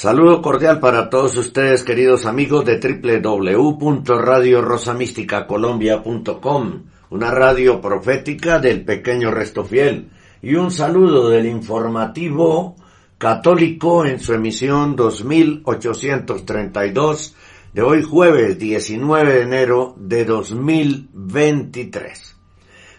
Saludo cordial para todos ustedes, queridos amigos de www.radiorosamísticacolombia.com, una radio profética del pequeño resto fiel y un saludo del informativo católico en su emisión 2832 de hoy jueves 19 de enero de 2023.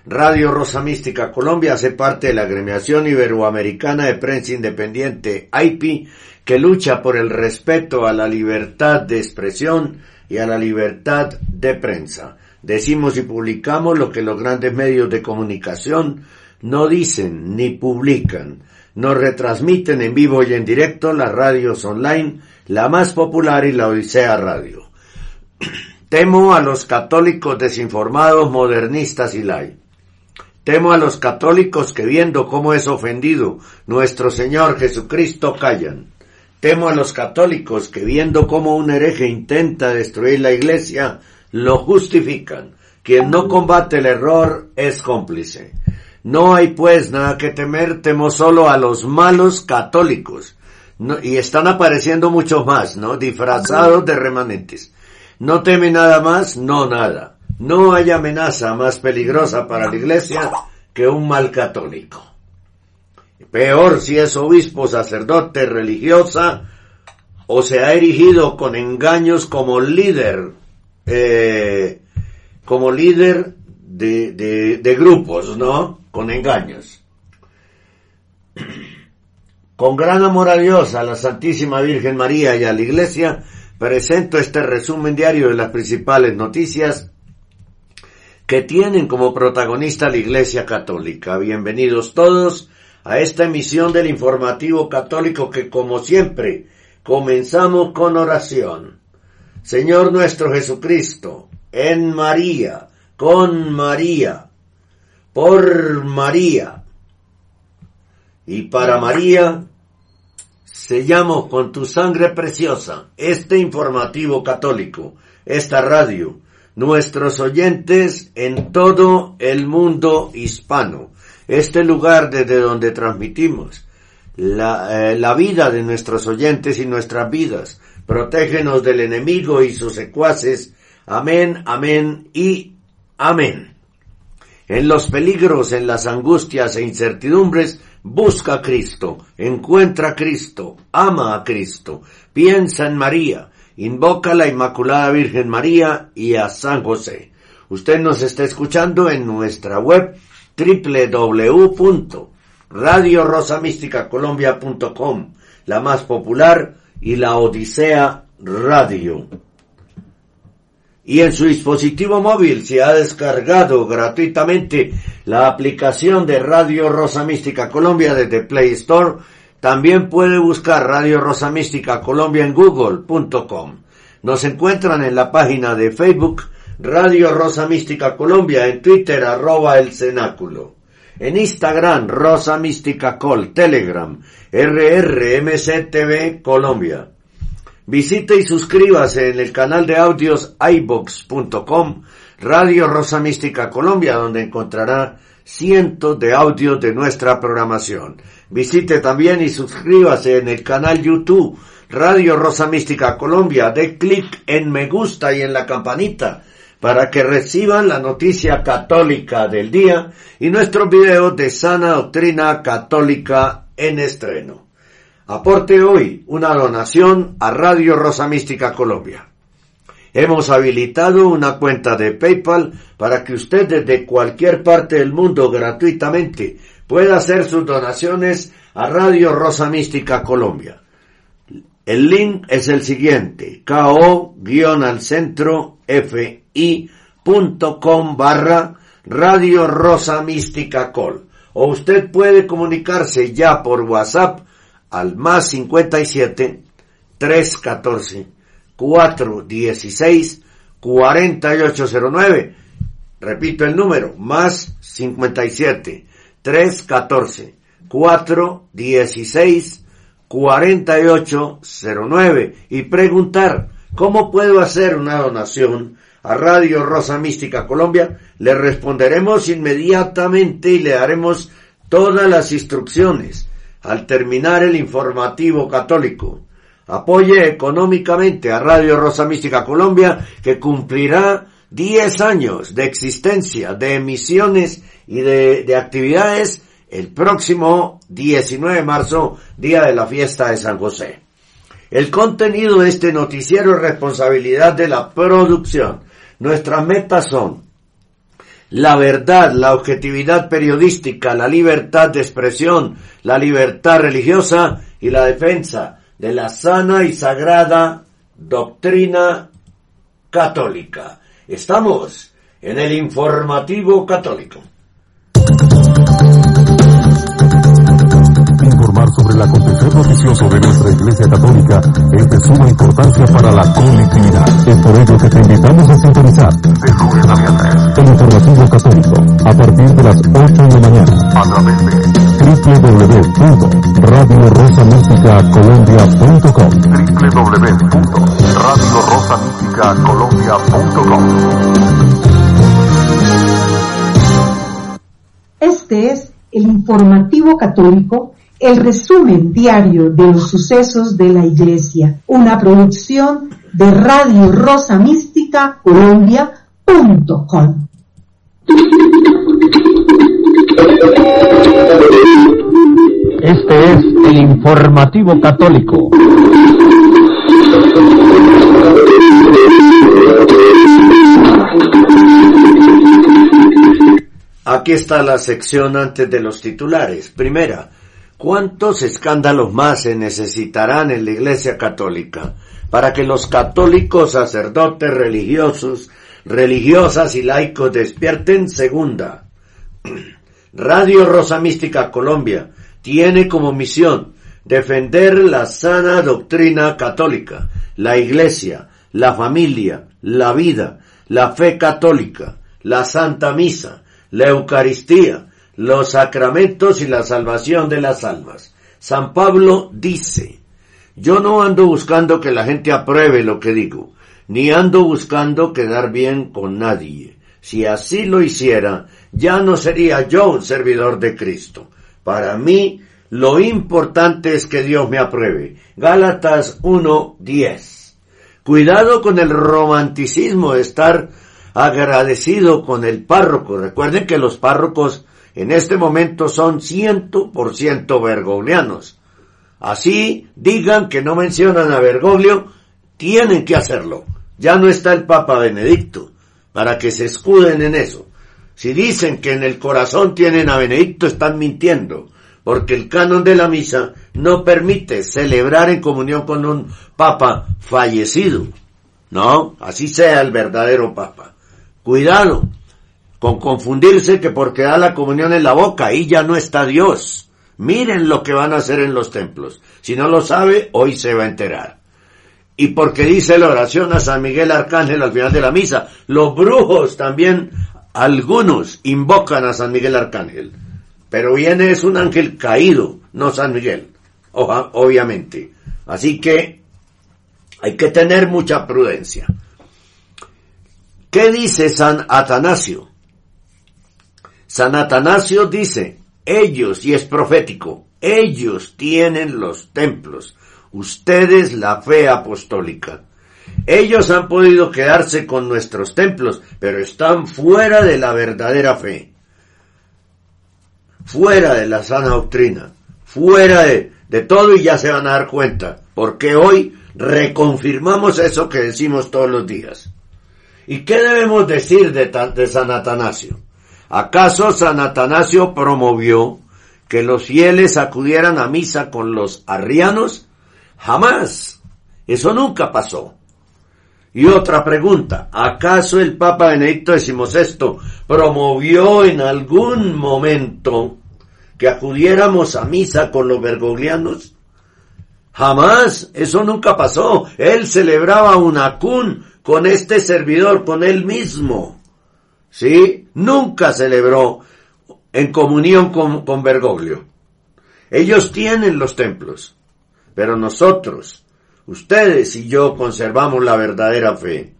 Radio Rosa Mística Colombia hace parte de la agremiación iberoamericana de prensa independiente AIPI que lucha por el respeto a la libertad de expresión y a la libertad de prensa. Decimos y publicamos lo que los grandes medios de comunicación no dicen ni publican. Nos retransmiten en vivo y en directo las radios online, la más popular y la Odisea Radio. Temo a los católicos desinformados, modernistas y lai. Temo a los católicos que viendo cómo es ofendido nuestro Señor Jesucristo callan. Temo a los católicos que viendo cómo un hereje intenta destruir la iglesia, lo justifican. Quien no combate el error es cómplice. No hay pues nada que temer, temo solo a los malos católicos. y están apareciendo muchos más, ¿no? Disfrazados de remanentes. No teme nada más, no nada. No hay amenaza más peligrosa para la iglesia que un mal católico. Peor si es obispo, sacerdote, religiosa, o se ha erigido con engaños como líder, eh, como líder de, de, de grupos, ¿no? con engaños. Con gran amor a Dios, a la Santísima Virgen María y a la Iglesia, presento este resumen diario de las principales noticias que tienen como protagonista la Iglesia Católica. Bienvenidos todos a esta emisión del informativo católico que como siempre comenzamos con oración. Señor nuestro Jesucristo, en María, con María, por María y para María, sellamos con tu sangre preciosa este informativo católico, esta radio, nuestros oyentes en todo el mundo hispano, este lugar desde donde transmitimos la, eh, la vida de nuestros oyentes y nuestras vidas. Protégenos del enemigo y sus secuaces. Amén, amén y amén. En los peligros, en las angustias e incertidumbres, busca a Cristo, encuentra a Cristo, ama a Cristo, piensa en María, invoca a la Inmaculada Virgen María y a San José. Usted nos está escuchando en nuestra web www.radiorosamísticacolombia.com, la más popular y la Odisea Radio y en su dispositivo móvil se ha descargado gratuitamente la aplicación de Radio Rosa Mística Colombia desde Play Store. También puede buscar Radio Rosa Mística Colombia en google.com. Nos encuentran en la página de Facebook Radio Rosa Mística Colombia, en Twitter arroba el cenáculo. En Instagram, Rosa Mística Col, Telegram, RRMCTV Colombia. Visite y suscríbase en el canal de audios ibox.com, Radio Rosa Mística Colombia, donde encontrará cientos de audios de nuestra programación. Visite también y suscríbase en el canal YouTube Radio Rosa Mística Colombia. De clic en me gusta y en la campanita para que reciban la noticia católica del día y nuestros videos de sana doctrina católica en estreno. Aporte hoy una donación a Radio Rosa Mística Colombia. Hemos habilitado una cuenta de PayPal para que usted desde cualquier parte del mundo gratuitamente pueda hacer sus donaciones a Radio Rosa Mística Colombia. El link es el siguiente, ko-al centro fi.com barra Radio Rosa Mística Col. O usted puede comunicarse ya por WhatsApp al más 57 314 416 4809. Repito el número, más 57 314 416 4809 y preguntar cómo puedo hacer una donación a Radio Rosa Mística Colombia. Le responderemos inmediatamente y le daremos todas las instrucciones al terminar el informativo católico. Apoye económicamente a Radio Rosa Mística Colombia que cumplirá 10 años de existencia, de emisiones y de, de actividades el próximo 19 de marzo, día de la fiesta de San José. El contenido de este noticiero es responsabilidad de la producción. Nuestras metas son la verdad, la objetividad periodística, la libertad de expresión, la libertad religiosa y la defensa de la sana y sagrada doctrina católica. Estamos en el informativo católico. Sobre el acontecer noticioso de nuestra Iglesia Católica es de suma importancia para la colectividad. Es por ello que te invitamos a sintonizar el informativo católico a partir de las 8 de la mañana a través de Este es el informativo católico, el resumen diario de los sucesos de la Iglesia, una producción de Radio Rosa Mística Colombia.com. Este es el informativo católico. Aquí está la sección antes de los titulares. Primera, ¿cuántos escándalos más se necesitarán en la Iglesia Católica para que los católicos, sacerdotes, religiosos, religiosas y laicos despierten? Segunda, Radio Rosa Mística Colombia tiene como misión defender la sana doctrina católica, la Iglesia, la familia, la vida, la fe católica, la Santa Misa, la Eucaristía, los sacramentos y la salvación de las almas. San Pablo dice, yo no ando buscando que la gente apruebe lo que digo, ni ando buscando quedar bien con nadie. Si así lo hiciera, ya no sería yo un servidor de Cristo. Para mí, lo importante es que Dios me apruebe. Gálatas 1.10. Cuidado con el romanticismo de estar agradecido con el párroco. Recuerden que los párrocos en este momento son ciento por ciento bergoglianos. Así digan que no mencionan a Bergoglio, tienen que hacerlo. Ya no está el Papa Benedicto, para que se escuden en eso. Si dicen que en el corazón tienen a Benedicto, están mintiendo, porque el canon de la misa no permite celebrar en comunión con un Papa fallecido. No, así sea el verdadero Papa. Cuidado con confundirse que porque da la comunión en la boca, ahí ya no está Dios. Miren lo que van a hacer en los templos. Si no lo sabe, hoy se va a enterar. Y porque dice la oración a San Miguel Arcángel al final de la misa, los brujos también, algunos invocan a San Miguel Arcángel. Pero viene es un ángel caído, no San Miguel, obviamente. Así que hay que tener mucha prudencia. ¿Qué dice San Atanasio? San Atanasio dice, ellos, y es profético, ellos tienen los templos, ustedes la fe apostólica. Ellos han podido quedarse con nuestros templos, pero están fuera de la verdadera fe, fuera de la sana doctrina, fuera de, de todo y ya se van a dar cuenta, porque hoy reconfirmamos eso que decimos todos los días. ¿Y qué debemos decir de, de San Atanasio? ¿Acaso San Atanasio promovió que los fieles acudieran a misa con los arrianos? Jamás. Eso nunca pasó. Y otra pregunta, ¿acaso el Papa Benedicto XVI promovió en algún momento que acudiéramos a misa con los bergoglianos? Jamás, eso nunca pasó. Él celebraba un acún con este servidor, con él mismo. ¿Sí? Nunca celebró en comunión con, con Bergoglio. Ellos tienen los templos, pero nosotros, ustedes y yo conservamos la verdadera fe.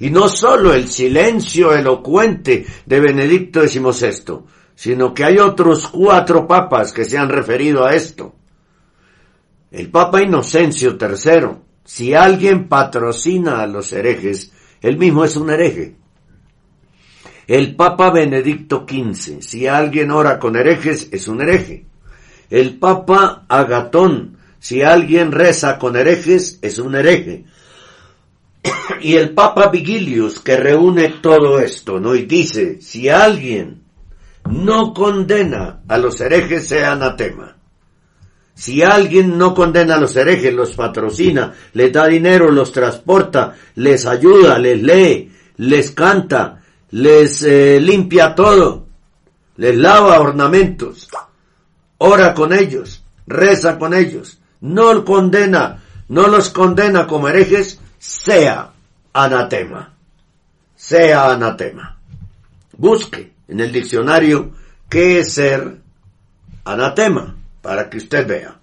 Y no solo el silencio elocuente de Benedicto XVI, sino que hay otros cuatro papas que se han referido a esto. El Papa Inocencio III, si alguien patrocina a los herejes, él mismo es un hereje. El Papa Benedicto XV, si alguien ora con herejes, es un hereje. El Papa Agatón, si alguien reza con herejes, es un hereje. Y el Papa Vigilius, que reúne todo esto, ¿no? Y dice, si alguien no condena a los herejes, sea anatema. Si alguien no condena a los herejes, los patrocina, les da dinero, los transporta, les ayuda, les lee, les canta, les eh, limpia todo, les lava ornamentos, ora con ellos, reza con ellos, no condena, no los condena como herejes, sea anatema, sea anatema. Busque en el diccionario qué es ser anatema, para que usted vea.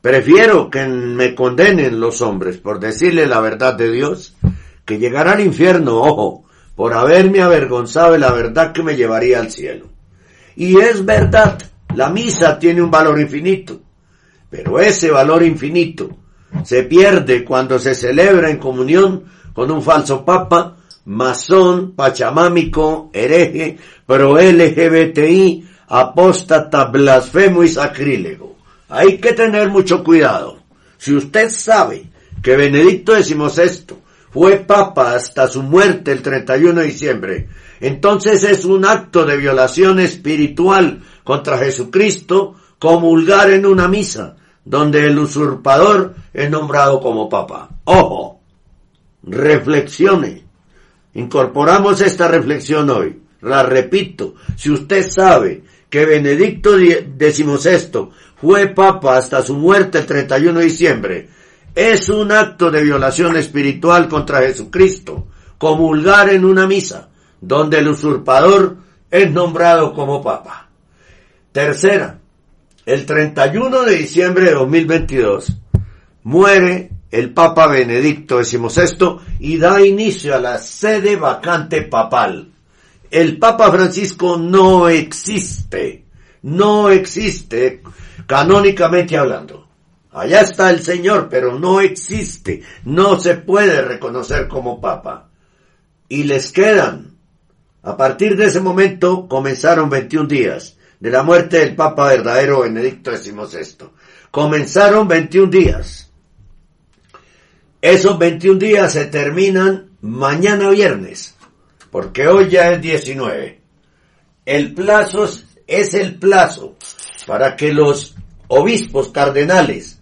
Prefiero que me condenen los hombres por decirle la verdad de Dios, que llegar al infierno, ojo, por haberme avergonzado de la verdad que me llevaría al cielo. Y es verdad, la misa tiene un valor infinito, pero ese valor infinito se pierde cuando se celebra en comunión con un falso papa, masón, pachamámico, hereje, pro LGBTI, apóstata, blasfemo y sacrílego. Hay que tener mucho cuidado. Si usted sabe que Benedicto XVI fue papa hasta su muerte el 31 de diciembre. Entonces es un acto de violación espiritual contra Jesucristo comulgar en una misa donde el usurpador es nombrado como papa. Ojo, reflexione. Incorporamos esta reflexión hoy. La repito, si usted sabe que Benedicto XVI fue papa hasta su muerte el 31 de diciembre, es un acto de violación espiritual contra Jesucristo, comulgar en una misa, donde el usurpador es nombrado como papa. Tercera, el 31 de diciembre de 2022 muere el Papa Benedicto XVI y da inicio a la sede vacante papal. El Papa Francisco no existe, no existe canónicamente hablando. Allá está el Señor, pero no existe, no se puede reconocer como Papa. Y les quedan, a partir de ese momento comenzaron 21 días de la muerte del Papa verdadero Benedicto XVI. Comenzaron 21 días. Esos 21 días se terminan mañana viernes, porque hoy ya es 19. El plazo es el plazo para que los obispos cardenales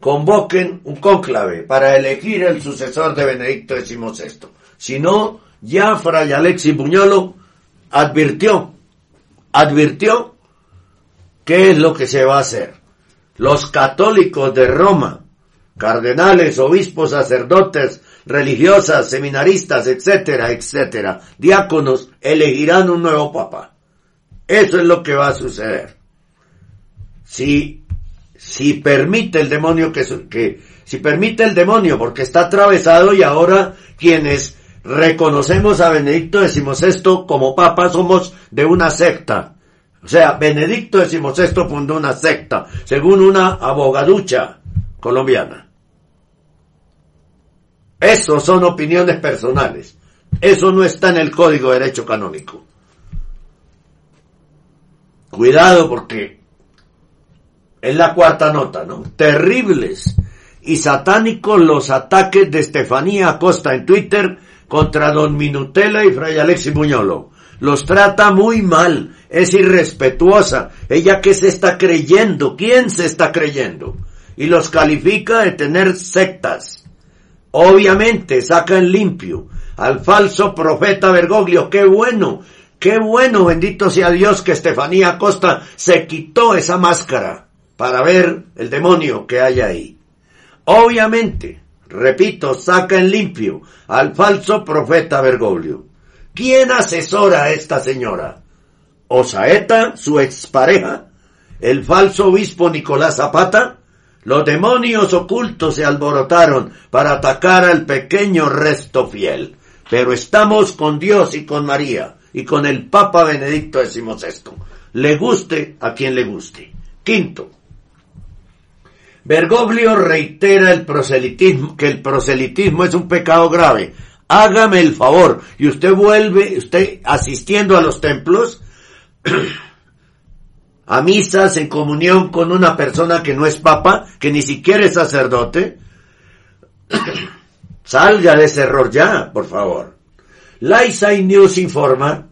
convoquen un cónclave para elegir el sucesor de Benedicto XVI. Si no, ya Fray Alexis Buñolo advirtió, advirtió qué es lo que se va a hacer. Los católicos de Roma, cardenales, obispos, sacerdotes, religiosas, seminaristas, etcétera, etcétera, diáconos, elegirán un nuevo papa. Eso es lo que va a suceder. Si si permite el demonio que, que, si permite el demonio porque está atravesado y ahora quienes reconocemos a Benedicto XVI como papa somos de una secta. O sea, Benedicto XVI fundó una secta, según una abogaducha colombiana. Eso son opiniones personales. Eso no está en el Código de Derecho Canónico. Cuidado porque es la cuarta nota, ¿no? Terribles y satánicos los ataques de Estefanía Acosta en Twitter contra Don Minutela y Fray Alexis Muñolo. Los trata muy mal, es irrespetuosa. Ella que se está creyendo, ¿quién se está creyendo? Y los califica de tener sectas. Obviamente sacan limpio al falso profeta Bergoglio. Qué bueno, qué bueno, bendito sea Dios que Estefanía Acosta se quitó esa máscara para ver el demonio que hay ahí. Obviamente, repito, saca en limpio al falso profeta Bergoglio. ¿Quién asesora a esta señora? Osaeta, su expareja, el falso obispo Nicolás Zapata, los demonios ocultos se alborotaron para atacar al pequeño resto fiel. Pero estamos con Dios y con María y con el Papa Benedicto XVI. Le guste a quien le guste. Quinto, Bergoglio reitera el proselitismo, que el proselitismo es un pecado grave. Hágame el favor. Y usted vuelve, usted asistiendo a los templos, a misas en comunión con una persona que no es papa, que ni siquiera es sacerdote, salga de ese error ya, por favor. Laisai News informa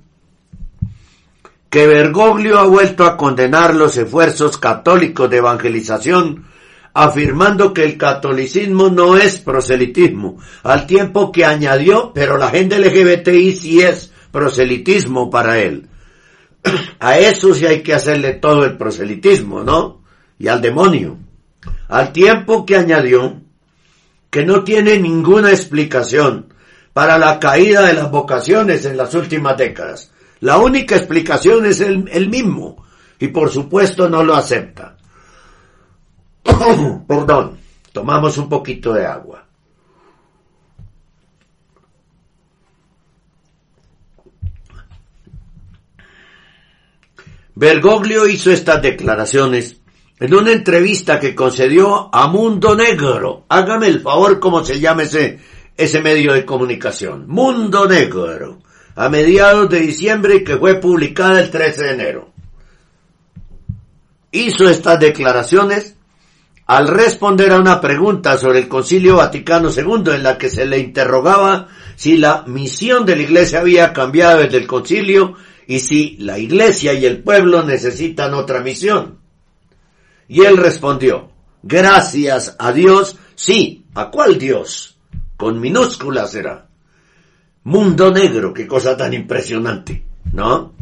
que Bergoglio ha vuelto a condenar los esfuerzos católicos de evangelización afirmando que el catolicismo no es proselitismo, al tiempo que añadió, pero la gente LGBTI sí es proselitismo para él. A eso sí hay que hacerle todo el proselitismo, ¿no? Y al demonio. Al tiempo que añadió que no tiene ninguna explicación para la caída de las vocaciones en las últimas décadas. La única explicación es el, el mismo, y por supuesto no lo acepta. Perdón, tomamos un poquito de agua. Bergoglio hizo estas declaraciones en una entrevista que concedió a Mundo Negro. Hágame el favor cómo se llama ese, ese medio de comunicación. Mundo Negro. A mediados de diciembre que fue publicada el 13 de enero. Hizo estas declaraciones al responder a una pregunta sobre el Concilio Vaticano II en la que se le interrogaba si la misión de la Iglesia había cambiado desde el concilio y si la Iglesia y el pueblo necesitan otra misión. Y él respondió, gracias a Dios, sí, ¿a cuál Dios? Con minúscula será. Mundo negro, qué cosa tan impresionante, ¿no?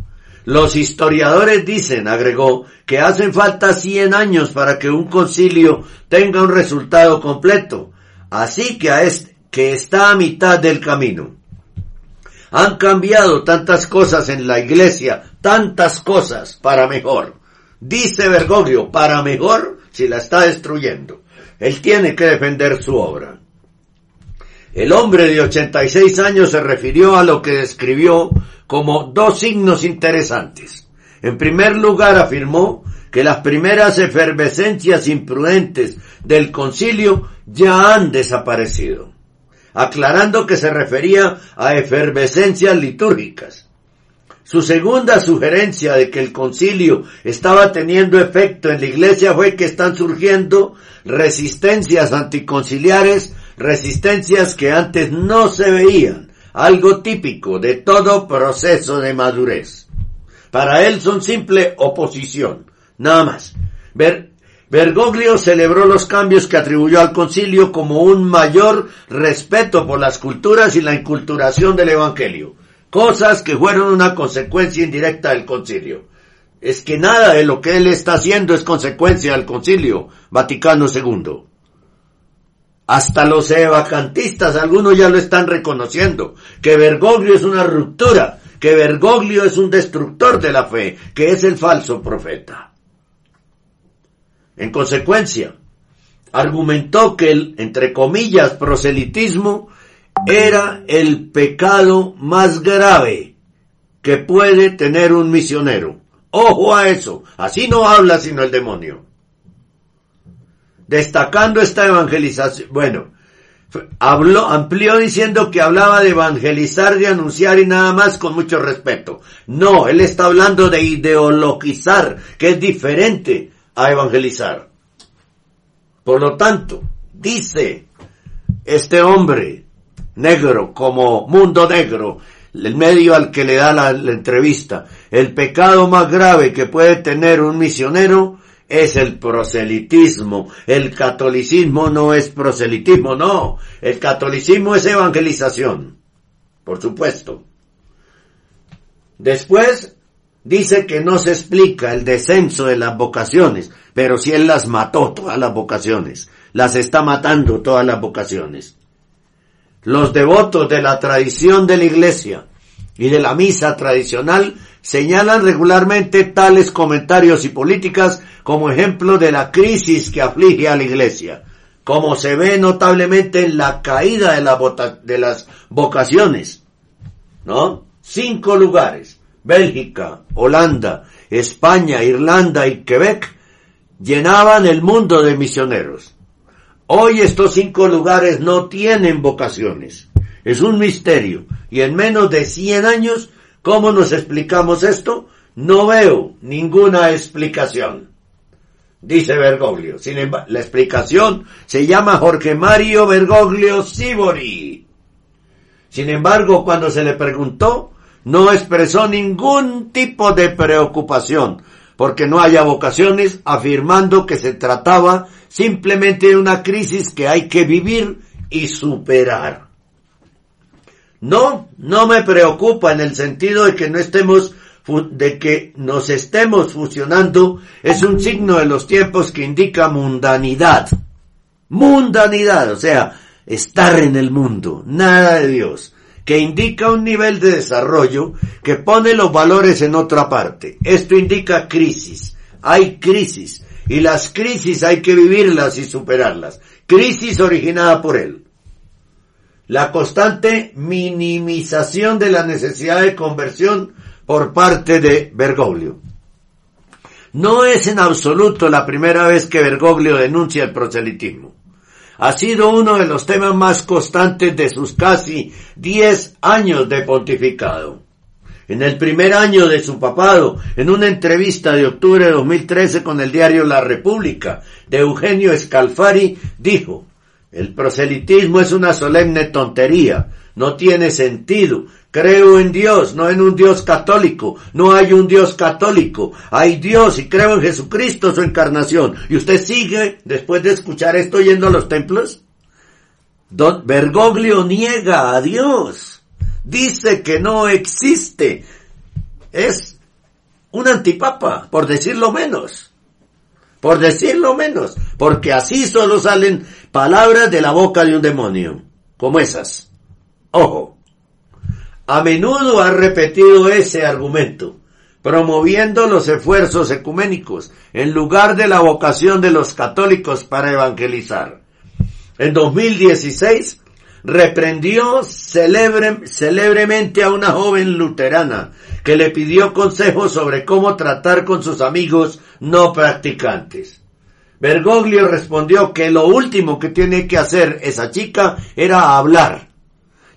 Los historiadores dicen, agregó, que hacen falta 100 años para que un concilio tenga un resultado completo, así que, a este, que está a mitad del camino. Han cambiado tantas cosas en la iglesia, tantas cosas para mejor. Dice Bergoglio, para mejor si la está destruyendo. Él tiene que defender su obra. El hombre de 86 años se refirió a lo que describió como dos signos interesantes. En primer lugar afirmó que las primeras efervescencias imprudentes del concilio ya han desaparecido, aclarando que se refería a efervescencias litúrgicas. Su segunda sugerencia de que el concilio estaba teniendo efecto en la iglesia fue que están surgiendo resistencias anticonciliares, resistencias que antes no se veían, algo típico de todo proceso de madurez. Para él son simple oposición, nada más. Bergoglio celebró los cambios que atribuyó al concilio como un mayor respeto por las culturas y la inculturación del Evangelio, cosas que fueron una consecuencia indirecta del concilio. Es que nada de lo que él está haciendo es consecuencia del concilio Vaticano II. Hasta los evacantistas, algunos ya lo están reconociendo, que Bergoglio es una ruptura, que Bergoglio es un destructor de la fe, que es el falso profeta. En consecuencia, argumentó que el, entre comillas, proselitismo era el pecado más grave que puede tener un misionero. Ojo a eso, así no habla sino el demonio destacando esta evangelización. Bueno, habló, amplió diciendo que hablaba de evangelizar, de anunciar y nada más con mucho respeto. No, él está hablando de ideologizar, que es diferente a evangelizar. Por lo tanto, dice este hombre negro como mundo negro, el medio al que le da la entrevista, el pecado más grave que puede tener un misionero es el proselitismo. El catolicismo no es proselitismo, no. El catolicismo es evangelización. Por supuesto. Después dice que no se explica el descenso de las vocaciones. pero si él las mató todas las vocaciones, las está matando todas las vocaciones. Los devotos de la tradición de la iglesia y de la misa tradicional señalan regularmente tales comentarios y políticas como ejemplo de la crisis que aflige a la iglesia, como se ve notablemente en la caída de, la de las vocaciones, ¿no? Cinco lugares, Bélgica, Holanda, España, Irlanda y Quebec, llenaban el mundo de misioneros. Hoy estos cinco lugares no tienen vocaciones. Es un misterio. Y en menos de 100 años, ¿cómo nos explicamos esto? No veo ninguna explicación. Dice Bergoglio. Sin embargo, la explicación se llama Jorge Mario Bergoglio Sibori. Sin embargo, cuando se le preguntó, no expresó ningún tipo de preocupación porque no haya vocaciones, afirmando que se trataba simplemente de una crisis que hay que vivir y superar. No, no me preocupa en el sentido de que no estemos, de que nos estemos fusionando, es un signo de los tiempos que indica mundanidad. Mundanidad, o sea, estar en el mundo, nada de Dios que indica un nivel de desarrollo que pone los valores en otra parte. Esto indica crisis. Hay crisis. Y las crisis hay que vivirlas y superarlas. Crisis originada por él. La constante minimización de la necesidad de conversión por parte de Bergoglio. No es en absoluto la primera vez que Bergoglio denuncia el proselitismo ha sido uno de los temas más constantes de sus casi diez años de pontificado. En el primer año de su papado, en una entrevista de octubre de 2013 con el diario La República de Eugenio Scalfari, dijo, el proselitismo es una solemne tontería, no tiene sentido, Creo en Dios, no en un Dios católico. No hay un Dios católico. Hay Dios y creo en Jesucristo, su encarnación. ¿Y usted sigue, después de escuchar esto, yendo a los templos? Don Bergoglio niega a Dios. Dice que no existe. Es un antipapa, por decirlo menos. Por decirlo menos. Porque así solo salen palabras de la boca de un demonio. Como esas. Ojo a menudo ha repetido ese argumento, promoviendo los esfuerzos ecuménicos en lugar de la vocación de los católicos para evangelizar. En 2016 reprendió célebremente a una joven luterana que le pidió consejos sobre cómo tratar con sus amigos no practicantes. Bergoglio respondió que lo último que tiene que hacer esa chica era hablar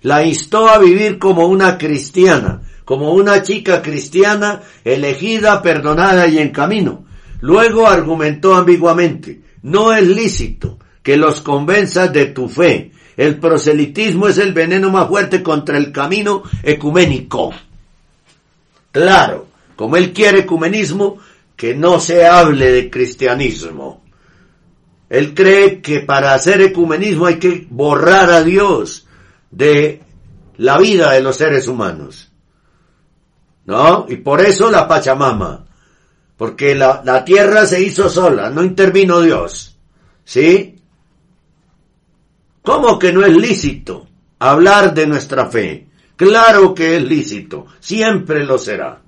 la instó a vivir como una cristiana, como una chica cristiana elegida, perdonada y en camino. Luego argumentó ambiguamente, no es lícito que los convenzas de tu fe. El proselitismo es el veneno más fuerte contra el camino ecuménico. Claro, como él quiere ecumenismo, que no se hable de cristianismo. Él cree que para hacer ecumenismo hay que borrar a Dios, de la vida de los seres humanos. ¿No? Y por eso la Pachamama. Porque la, la tierra se hizo sola, no intervino Dios. ¿Sí? ¿Cómo que no es lícito hablar de nuestra fe? Claro que es lícito, siempre lo será.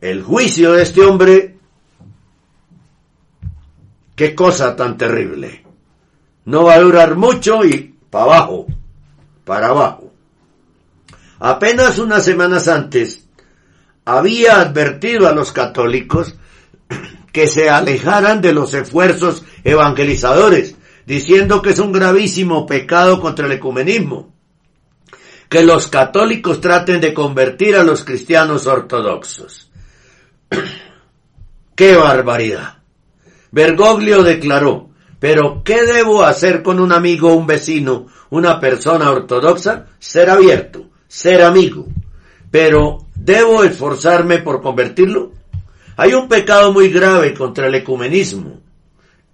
El juicio de este hombre, qué cosa tan terrible. No va a durar mucho y para abajo, para abajo. Apenas unas semanas antes, había advertido a los católicos que se alejaran de los esfuerzos evangelizadores, diciendo que es un gravísimo pecado contra el ecumenismo. Que los católicos traten de convertir a los cristianos ortodoxos. ¡Qué barbaridad! Bergoglio declaró, pero, ¿qué debo hacer con un amigo, un vecino, una persona ortodoxa? Ser abierto, ser amigo. Pero, ¿debo esforzarme por convertirlo? Hay un pecado muy grave contra el ecumenismo,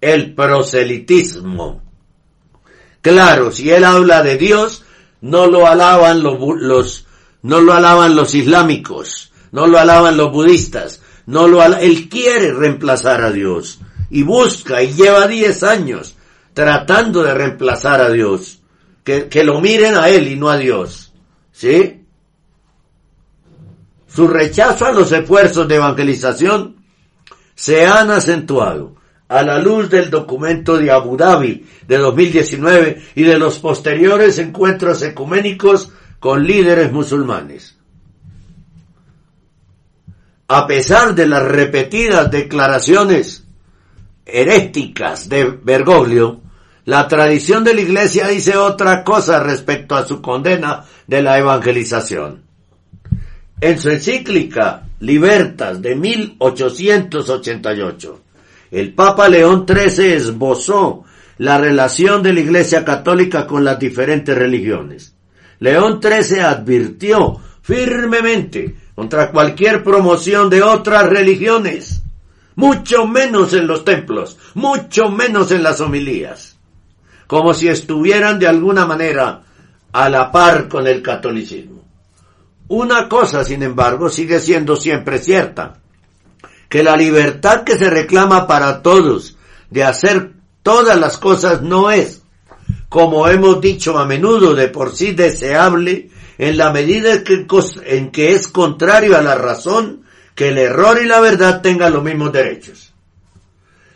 el proselitismo. Claro, si él habla de Dios, no lo alaban los, los no lo alaban los islámicos, no lo alaban los budistas, no lo él quiere reemplazar a Dios y busca y lleva 10 años tratando de reemplazar a Dios. Que, que lo miren a él y no a Dios. ¿Sí? Su rechazo a los esfuerzos de evangelización se han acentuado a la luz del documento de Abu Dhabi de 2019 y de los posteriores encuentros ecuménicos con líderes musulmanes. A pesar de las repetidas declaraciones heréticas de Bergoglio, la tradición de la Iglesia dice otra cosa respecto a su condena de la evangelización. En su encíclica Libertas de 1888, el Papa León XIII esbozó la relación de la Iglesia Católica con las diferentes religiones. León XIII advirtió firmemente contra cualquier promoción de otras religiones, mucho menos en los templos, mucho menos en las homilías, como si estuvieran de alguna manera a la par con el catolicismo. Una cosa, sin embargo, sigue siendo siempre cierta, que la libertad que se reclama para todos de hacer todas las cosas no es, como hemos dicho a menudo, de por sí deseable en la medida en que es contrario a la razón que el error y la verdad tengan los mismos derechos.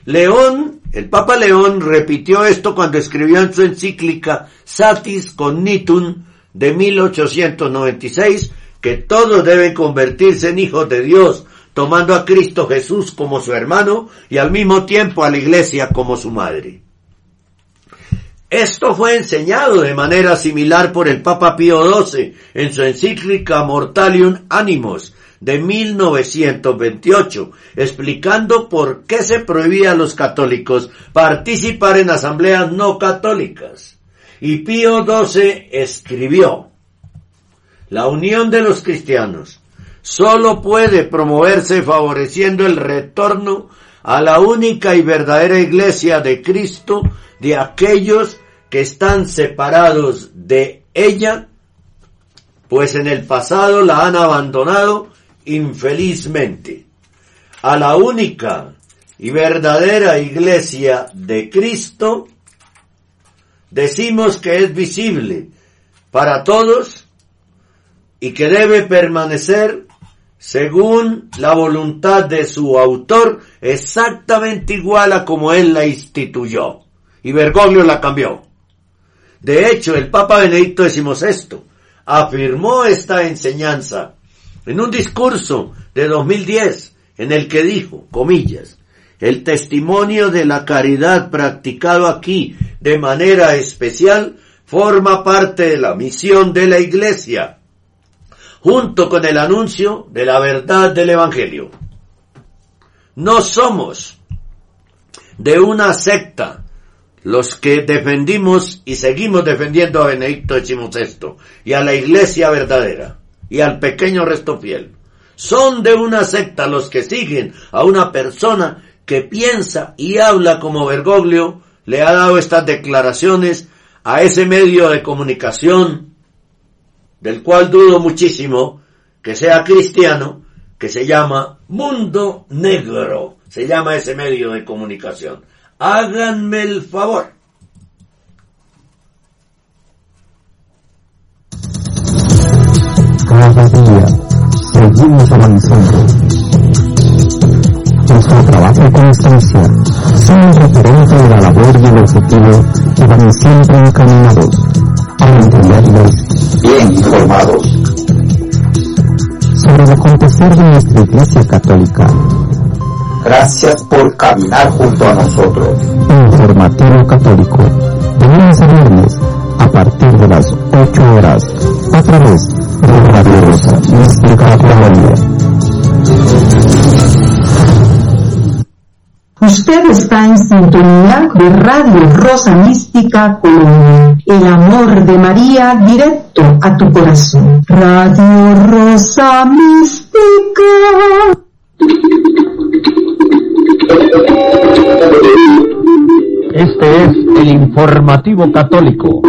León, el Papa León repitió esto cuando escribió en su encíclica Satis Cognitum de 1896 que todos deben convertirse en hijos de Dios, tomando a Cristo Jesús como su hermano y al mismo tiempo a la iglesia como su madre. Esto fue enseñado de manera similar por el Papa Pío XII en su encíclica Mortalium Animos de 1928, explicando por qué se prohibía a los católicos participar en asambleas no católicas. Y Pío XII escribió, la unión de los cristianos solo puede promoverse favoreciendo el retorno a la única y verdadera iglesia de Cristo de aquellos que están separados de ella, pues en el pasado la han abandonado infelizmente. A la única y verdadera iglesia de Cristo, decimos que es visible para todos y que debe permanecer según la voluntad de su autor exactamente igual a como él la instituyó. Y Bergoglio la cambió. De hecho, el Papa Benedicto XVI afirmó esta enseñanza en un discurso de 2010 en el que dijo, comillas, el testimonio de la caridad practicado aquí de manera especial forma parte de la misión de la Iglesia junto con el anuncio de la verdad del Evangelio. No somos de una secta los que defendimos y seguimos defendiendo a Benedicto XVI y a la iglesia verdadera y al pequeño resto fiel. Son de una secta los que siguen a una persona que piensa y habla como Bergoglio le ha dado estas declaraciones a ese medio de comunicación del cual dudo muchísimo que sea cristiano, que se llama Mundo Negro, se llama ese medio de comunicación. Háganme el favor. Cada día seguimos avanzando. Nuestro trabajo y constancia son un referente de la labor y el objetivo que van siempre encaminados a mantenerlos bien informados sobre el acontecer de nuestra Iglesia Católica. Gracias por caminar junto a nosotros. Informativo Católico, de lunes a viernes, a partir de las 8 horas, a través de Radio Rosa, Mística Colombia. Usted está en sintonía de Radio Rosa Mística Colombia. El amor de María directo a tu corazón. Radio Rosa Mística. Este es el informativo católico.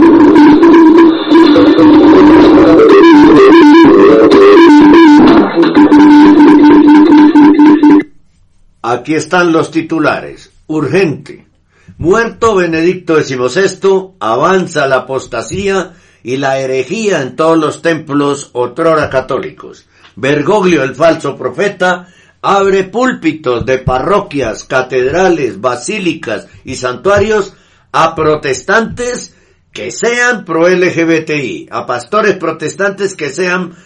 Aquí están los titulares. Urgente. Muerto Benedicto XVI, avanza la apostasía y la herejía en todos los templos otrora católicos. Bergoglio, el falso profeta, abre púlpitos de parroquias, catedrales, basílicas y santuarios a protestantes que sean pro LGBTI, a pastores protestantes que sean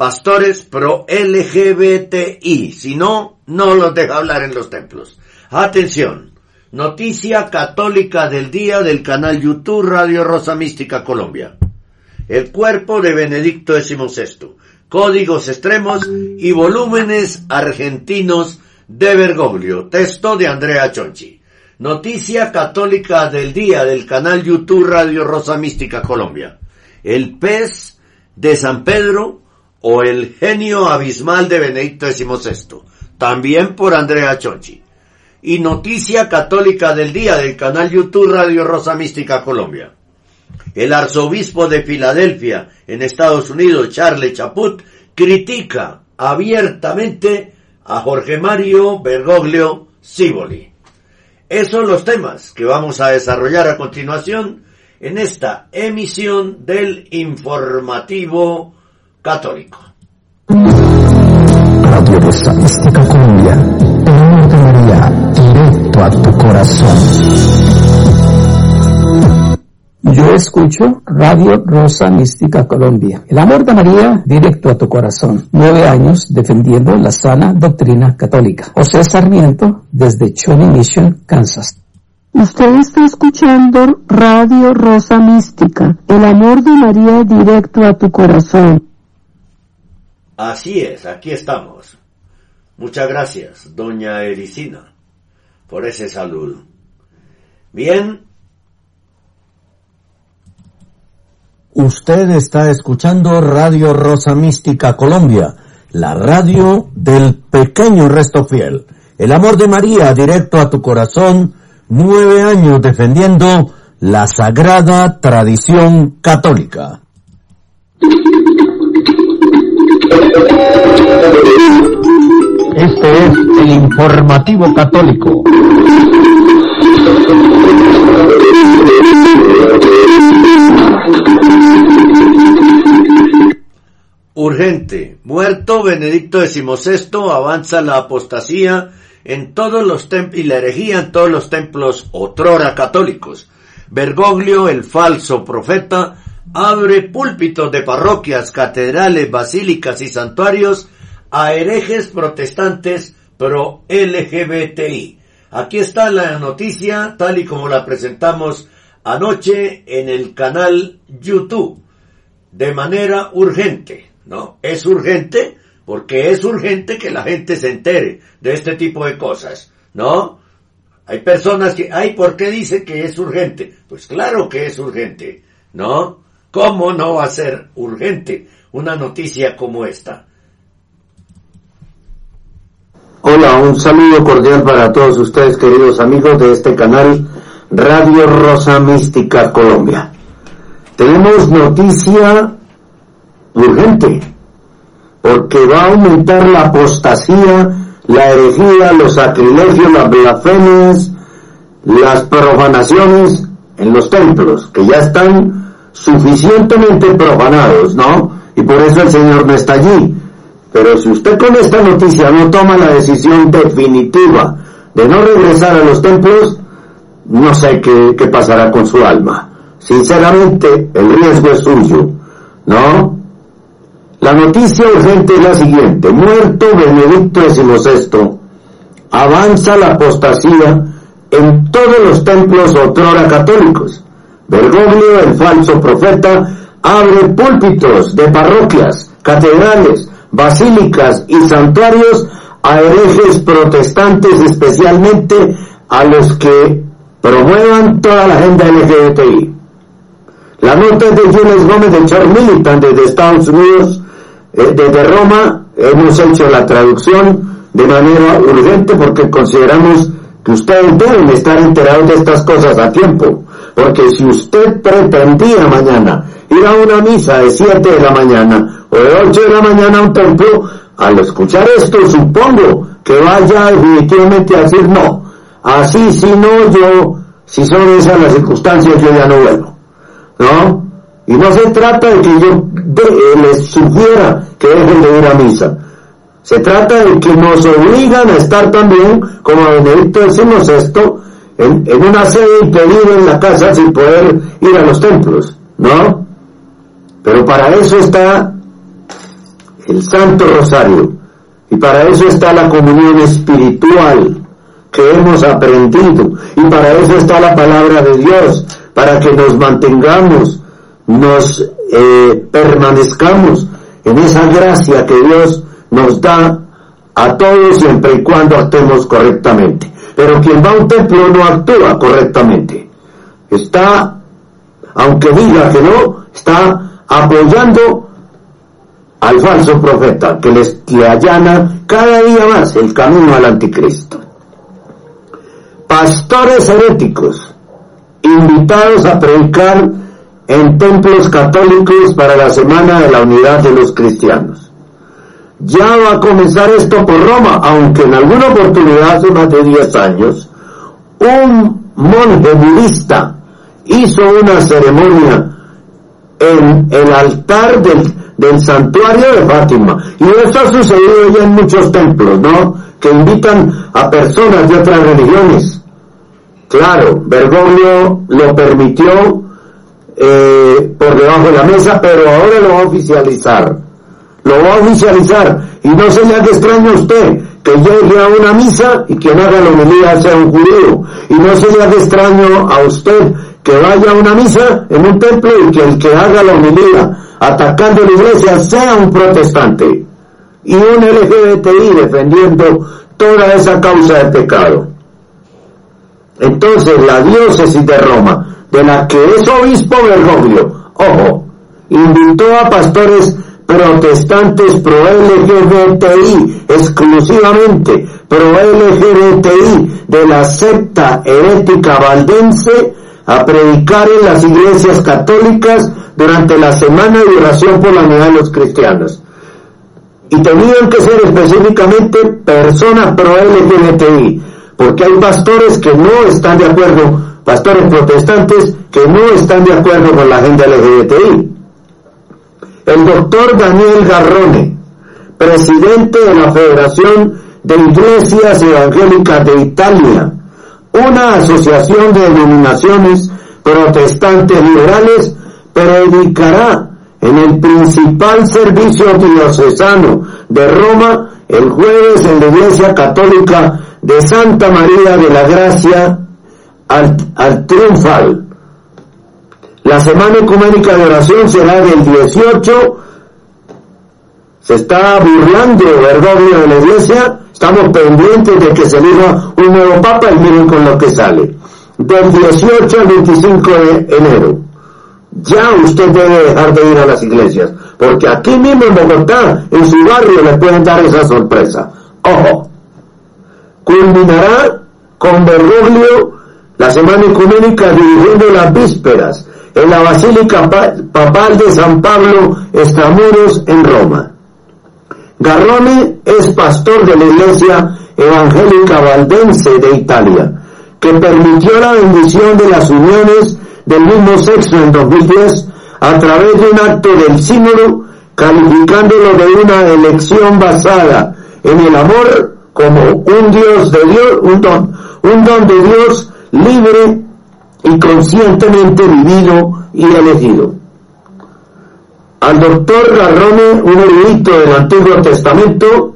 pastores pro LGBTI, si no, no los deja hablar en los templos. Atención, noticia católica del día del canal YouTube Radio Rosa Mística Colombia. El cuerpo de Benedicto XVI, códigos extremos y volúmenes argentinos de Bergoglio, texto de Andrea Chonchi. Noticia católica del día del canal YouTube Radio Rosa Mística Colombia. El pez de San Pedro o el genio abismal de Benedicto XVI. También por Andrea Chonchi. Y noticia católica del día del canal YouTube Radio Rosa Mística Colombia. El arzobispo de Filadelfia en Estados Unidos, Charles Chaput, critica abiertamente a Jorge Mario Bergoglio Siboli. Esos son los temas que vamos a desarrollar a continuación en esta emisión del informativo católico. Radio Rosa Mística Colombia, el amor de María, directo a tu corazón. Yo escucho Radio Rosa Mística Colombia. El amor de María directo a tu corazón. Nueve años defendiendo la sana doctrina católica. José Sarmiento desde Choni Mission, Kansas. Usted está escuchando Radio Rosa Mística. El amor de María directo a tu corazón. Así es, aquí estamos. Muchas gracias, doña Ericina, por ese saludo. Bien, Usted está escuchando Radio Rosa Mística Colombia, la radio del pequeño resto fiel. El amor de María directo a tu corazón, nueve años defendiendo la sagrada tradición católica. Este es el informativo católico. Urgente. Muerto Benedicto XVI, avanza la apostasía en todos los templos y la herejía en todos los templos otrora católicos. Bergoglio, el falso profeta, abre púlpitos de parroquias, catedrales, basílicas y santuarios a herejes protestantes pro LGBTI. Aquí está la noticia tal y como la presentamos anoche en el canal YouTube de manera urgente. ¿no? Es urgente porque es urgente que la gente se entere de este tipo de cosas, ¿no? Hay personas que, ay, ¿por qué dice que es urgente? Pues claro que es urgente, ¿no? ¿Cómo no va a ser urgente una noticia como esta? Hola, un saludo cordial para todos ustedes, queridos amigos de este canal Radio Rosa Mística Colombia. Tenemos noticia urgente, porque va a aumentar la apostasía, la herejía, los sacrilegios, las blasfemias, las profanaciones en los templos, que ya están suficientemente profanados, ¿no? Y por eso el Señor no está allí. Pero si usted con esta noticia no toma la decisión definitiva de no regresar a los templos, no sé qué, pasará con su alma. Sinceramente, el riesgo es suyo, ¿no? La noticia urgente es la siguiente. Muerto Benedicto XVI, avanza la apostasía en todos los templos otrora católicos. Bergoglio, el falso profeta, abre púlpitos de parroquias, catedrales, basílicas y santuarios a herejes protestantes, especialmente a los que promuevan toda la agenda LGBTI. La nota es de Jules Gómez de Char Militant desde Estados Unidos eh, desde Roma hemos hecho la traducción de manera urgente porque consideramos que ustedes deben estar enterados de estas cosas a tiempo. Porque si usted pretendía mañana ir a una misa de 7 de la mañana o de 8 de la mañana a un templo, al escuchar esto supongo que vaya definitivamente a decir no, así si no yo, si son esas las circunstancias yo ya no vuelvo, ¿no? Y no se trata de que yo les sugiera que dejen de ir a misa, se trata de que nos obligan a estar también, como Benedicto esto, en, una sede impedida en la casa sin poder ir a los templos, ¿no? Pero para eso está el Santo Rosario y para eso está la comunión espiritual que hemos aprendido y para eso está la palabra de Dios, para que nos mantengamos, nos eh, permanezcamos en esa gracia que Dios nos da a todos siempre y cuando actuemos correctamente. Pero quien va a un templo no actúa correctamente. Está, aunque diga que no, está apoyando al falso profeta que les le allana cada día más el camino al anticristo. Pastores heréticos invitados a predicar en templos católicos para la Semana de la Unidad de los Cristianos. Ya va a comenzar esto por Roma, aunque en alguna oportunidad hace más de 10 años, un monje budista hizo una ceremonia en el altar del, del santuario de Fátima. Y esto ha sucedido ya en muchos templos, ¿no? Que invitan a personas de otras religiones. Claro, Bergoglio lo permitió eh, por debajo de la mesa, pero ahora lo va a oficializar lo va a oficializar. Y no se le haga extraño a usted que llegue a una misa y quien haga la homilía sea un judío. Y no se le haga extraño a usted que vaya a una misa en un templo y que el que haga la homilía atacando la iglesia sea un protestante. Y un LGBTI defendiendo toda esa causa de pecado. Entonces la diócesis de Roma, de la que es obispo Bergoglio, ojo, invitó a pastores protestantes pro LGBTI, exclusivamente pro LGBTI de la secta herética valdense, a predicar en las iglesias católicas durante la semana de oración por la unidad de los cristianos. Y tenían que ser específicamente personas pro LGBTI, porque hay pastores que no están de acuerdo, pastores protestantes que no están de acuerdo con la agenda LGBTI el doctor Daniel Garrone, presidente de la Federación de Iglesias Evangélicas de Italia, una asociación de denominaciones protestantes liberales, predicará en el principal servicio diocesano de Roma el jueves en la Iglesia Católica de Santa María de la Gracia al, al Triunfal la semana ecuménica de oración será del 18. Se está burlando Bergoglio de la iglesia. Estamos pendientes de que se elija un nuevo papa y miren con lo que sale. Del 18 al 25 de enero. Ya usted debe dejar de ir a las iglesias. Porque aquí mismo en Bogotá, en su barrio, le pueden dar esa sorpresa. Ojo. Culminará con Bergoglio la semana ecuménica dirigiendo las vísperas en la Basílica Papal de San Pablo Estamuros en Roma. Garrone es pastor de la Iglesia Evangélica Valdense de Italia, que permitió la bendición de las uniones del mismo sexo en 2010 a través de un acto del sínodo calificándolo de una elección basada en el amor como un Dios de Dios, un don, un don de Dios libre y conscientemente vivido y elegido. Al doctor Garrone, un erudito del Antiguo Testamento,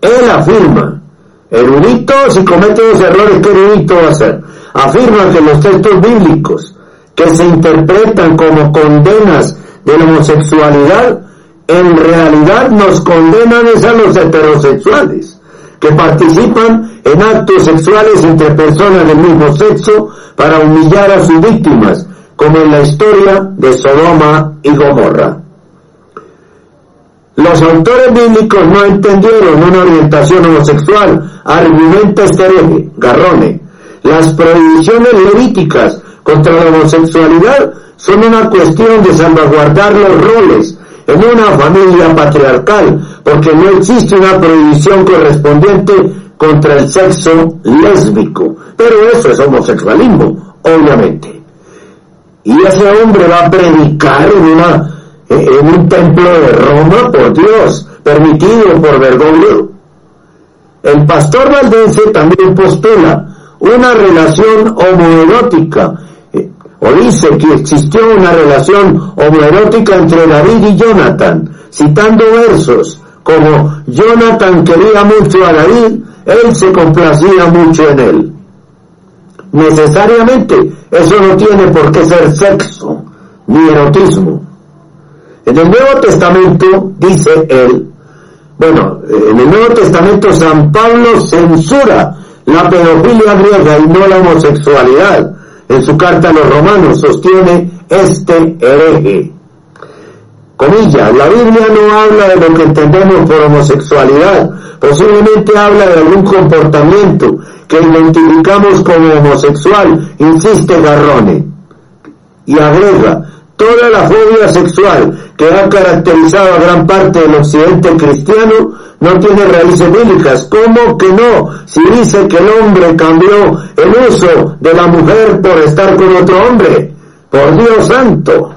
él afirma, erudito si comete los errores que erudito va a hacer, afirma que los textos bíblicos que se interpretan como condenas de la homosexualidad, en realidad nos condenan a los heterosexuales que participan en actos sexuales entre personas del mismo sexo para humillar a sus víctimas, como en la historia de Sodoma y Gomorra. Los autores bíblicos no entendieron una orientación homosexual, argumenta este hereje, Garrone. Las prohibiciones levíticas contra la homosexualidad son una cuestión de salvaguardar los roles en una familia patriarcal, porque no existe una prohibición correspondiente contra el sexo lésbico, pero eso es homosexualismo, obviamente. Y ese hombre va a predicar en una en un templo de Roma, por Dios, permitido por Bergoglio. El pastor valdense también postula una relación homoerótica, eh, o dice que existió una relación homoerótica entre David y Jonathan, citando versos como Jonathan quería mucho a David, él se complacía mucho en él. Necesariamente eso no tiene por qué ser sexo ni erotismo. En el Nuevo Testamento dice él, bueno, en el Nuevo Testamento San Pablo censura la pedofilia griega y no la homosexualidad. En su carta a los romanos sostiene este hereje. Comillas, la Biblia no habla de lo que entendemos por homosexualidad, posiblemente habla de algún comportamiento que identificamos como homosexual, insiste Garrone. Y agrega, toda la fobia sexual que ha caracterizado a gran parte del occidente cristiano no tiene raíces bíblicas. ¿Cómo que no? Si dice que el hombre cambió el uso de la mujer por estar con otro hombre. Por Dios santo.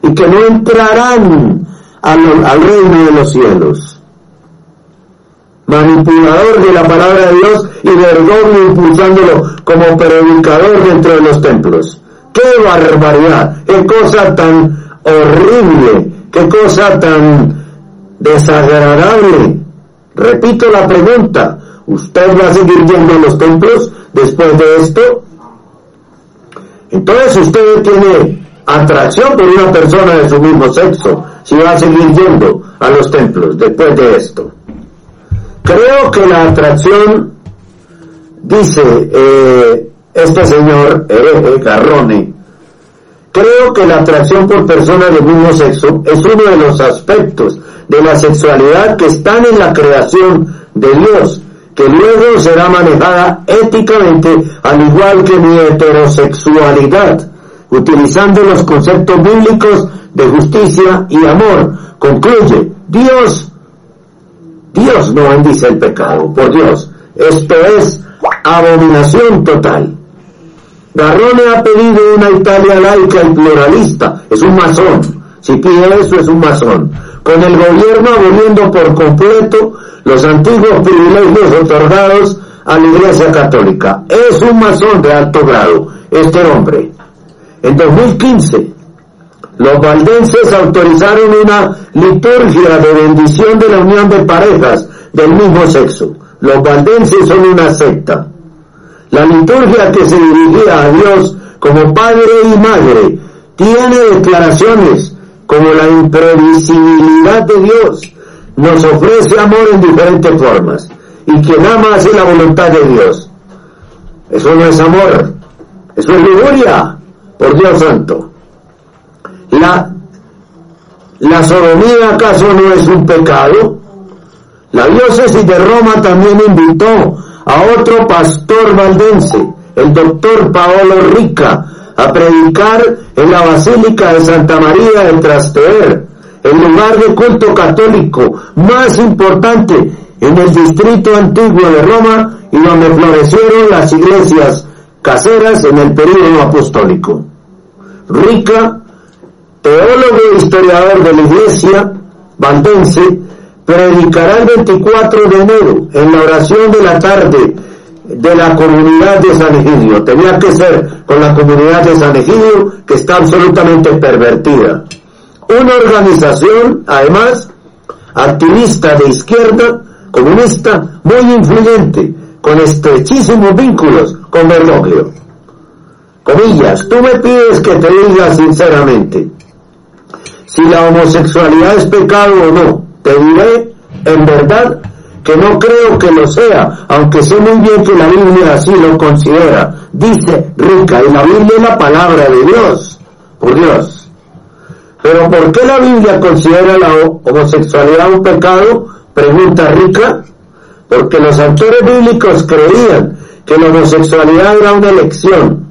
Y que no entrarán al, reino de los cielos. Manipulador de la palabra de Dios y vergonzoso impulsándolo como predicador dentro de los templos. ¡Qué barbaridad! ¡Qué cosa tan horrible! ¡Qué cosa tan desagradable. Repito la pregunta, ¿usted va a seguir yendo a los templos después de esto? Entonces usted tiene atracción por una persona de su mismo sexo, si va a seguir yendo a los templos después de esto. Creo que la atracción, dice eh, este señor hereje Garrone, creo que la atracción por personas del mismo sexo es uno de los aspectos de la sexualidad que están en la creación de Dios, que luego será manejada éticamente al igual que mi heterosexualidad, utilizando los conceptos bíblicos de justicia y amor. Concluye, Dios, Dios no bendice el pecado, por Dios, esto es abominación total. Garrone ha pedido una Italia laica y pluralista, es un masón, si pide eso es un masón con el gobierno aboliendo por completo los antiguos privilegios otorgados a la Iglesia Católica. Es un masón de alto grado, este hombre. En 2015, los valdenses autorizaron una liturgia de bendición de la unión de parejas del mismo sexo. Los valdenses son una secta. La liturgia que se dirigía a Dios como padre y madre tiene declaraciones como la imprevisibilidad de Dios, nos ofrece amor en diferentes formas. Y quien ama hace la voluntad de Dios. Eso no es amor, eso es lujuria, por Dios santo. La, la sodomía acaso no es un pecado? La diócesis de Roma también invitó a otro pastor valdense, el doctor Paolo Rica, a predicar en la Basílica de Santa María de Trasteer, el lugar de culto católico más importante en el distrito antiguo de Roma y donde florecieron las iglesias caseras en el período apostólico. Rica, teólogo e historiador de la iglesia valdense, predicará el 24 de enero en la oración de la tarde de la comunidad de San Egidio. Tenía que ser con la comunidad de San Egidio que está absolutamente pervertida. Una organización, además, activista de izquierda, comunista, muy influyente, con estrechísimos vínculos con Bergoglio. Comillas, tú me pides que te diga sinceramente si la homosexualidad es pecado o no. Te diré, en verdad, que no creo que lo sea, aunque sé muy bien que la Biblia así lo considera. Dice Rica, y la Biblia es la palabra de Dios, por Dios. Pero ¿por qué la Biblia considera la homosexualidad un pecado? Pregunta Rica. Porque los autores bíblicos creían que la homosexualidad era una elección.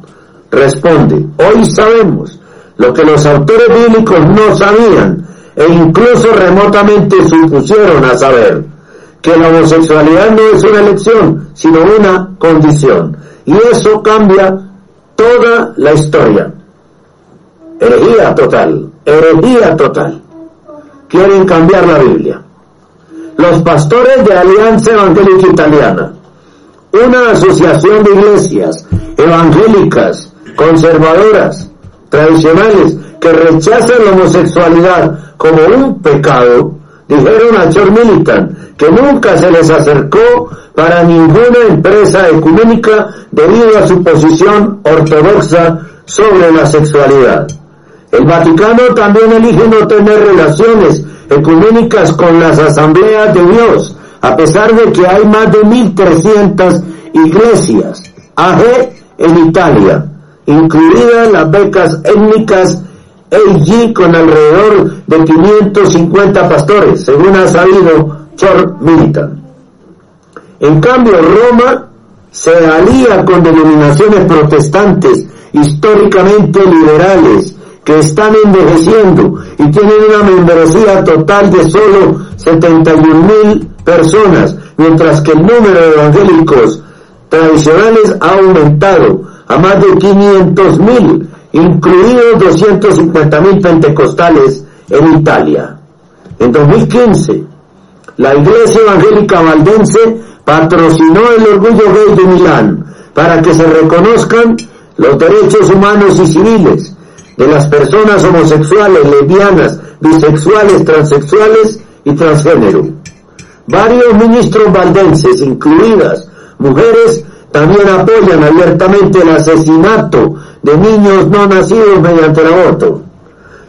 Responde, hoy sabemos lo que los autores bíblicos no sabían, e incluso remotamente supusieron a saber que la homosexualidad no es una elección, sino una condición. Y eso cambia toda la historia. Herejía total, herejía total. Quieren cambiar la Biblia. Los pastores de Alianza Evangélica Italiana, una asociación de iglesias evangélicas, conservadoras, tradicionales, que rechazan la homosexualidad como un pecado, dijeron a George Militant que nunca se les acercó para ninguna empresa económica debido a su posición ortodoxa sobre la sexualidad. El Vaticano también elige no tener relaciones ecuménicas con las asambleas de Dios, a pesar de que hay más de 1.300 iglesias AG en Italia, incluidas las becas étnicas AG con alrededor de 550 pastores, según ha sabido Chor Militan. En cambio, Roma se alía con denominaciones protestantes históricamente liberales que están envejeciendo y tienen una membresía total de solo 71 mil personas, mientras que el número de evangélicos tradicionales ha aumentado a más de 500 mil, incluidos 250 mil pentecostales en Italia. En 2015, la Iglesia Evangélica Valdense patrocinó el orgullo gay de Milán para que se reconozcan los derechos humanos y civiles de las personas homosexuales, lesbianas, bisexuales, transexuales y transgénero. Varios ministros valdenses, incluidas mujeres, también apoyan abiertamente el asesinato de niños no nacidos mediante el aborto.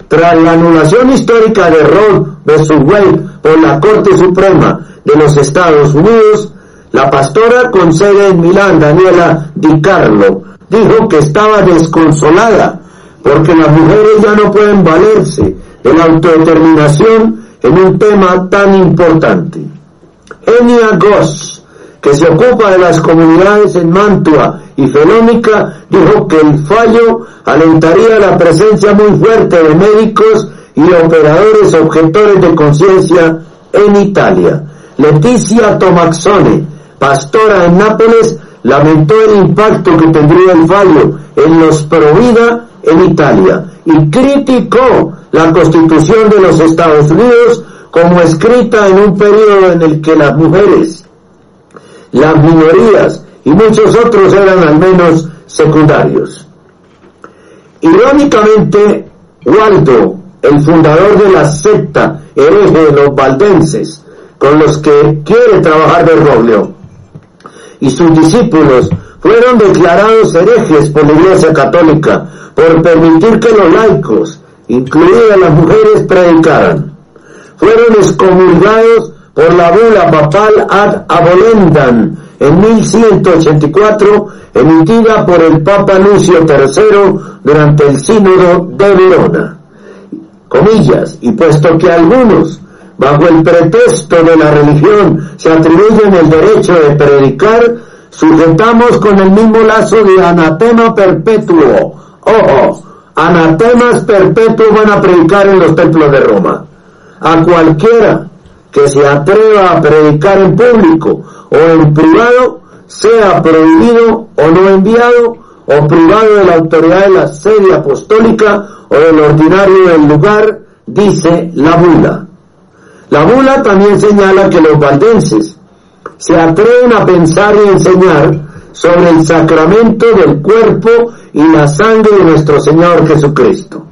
Tras la anulación histórica de Roe vs. Wade por la Corte Suprema de los Estados Unidos, la pastora con sede en Milán, Daniela Di Carlo, dijo que estaba desconsolada porque las mujeres ya no pueden valerse de la autodeterminación en un tema tan importante. Enia Goss, que se ocupa de las comunidades en Mantua y Felónica, dijo que el fallo alentaría la presencia muy fuerte de médicos y operadores objetores de conciencia en Italia. Leticia Tomaxone, pastora en Nápoles, lamentó el impacto que tendría el fallo en los Provida en Italia y criticó la constitución de los Estados Unidos como escrita en un periodo en el que las mujeres, las minorías y muchos otros eran al menos secundarios. Irónicamente, Waldo, el fundador de la secta hereje de los valdenses, con los que quiere trabajar de Robleo, y sus discípulos fueron declarados herejes por la Iglesia Católica por permitir que los laicos, incluidas las mujeres, predicaran. Fueron excomulgados por la bula papal ad abolendan en 1184, emitida por el Papa Lucio III durante el Sínodo de Verona. Comillas, y puesto que algunos, bajo el pretexto de la religión, se atribuyen el derecho de predicar, sujetamos con el mismo lazo de anatema perpetuo. Ojo, anatemas perpetuos van a predicar en los templos de Roma. A cualquiera que se atreva a predicar en público o en privado, sea prohibido o no enviado, o privado de la autoridad de la sede apostólica o del ordinario del lugar, dice la bula. La bula también señala que los valdenses se atreven a pensar y enseñar sobre el sacramento del cuerpo y la sangre de nuestro Señor Jesucristo,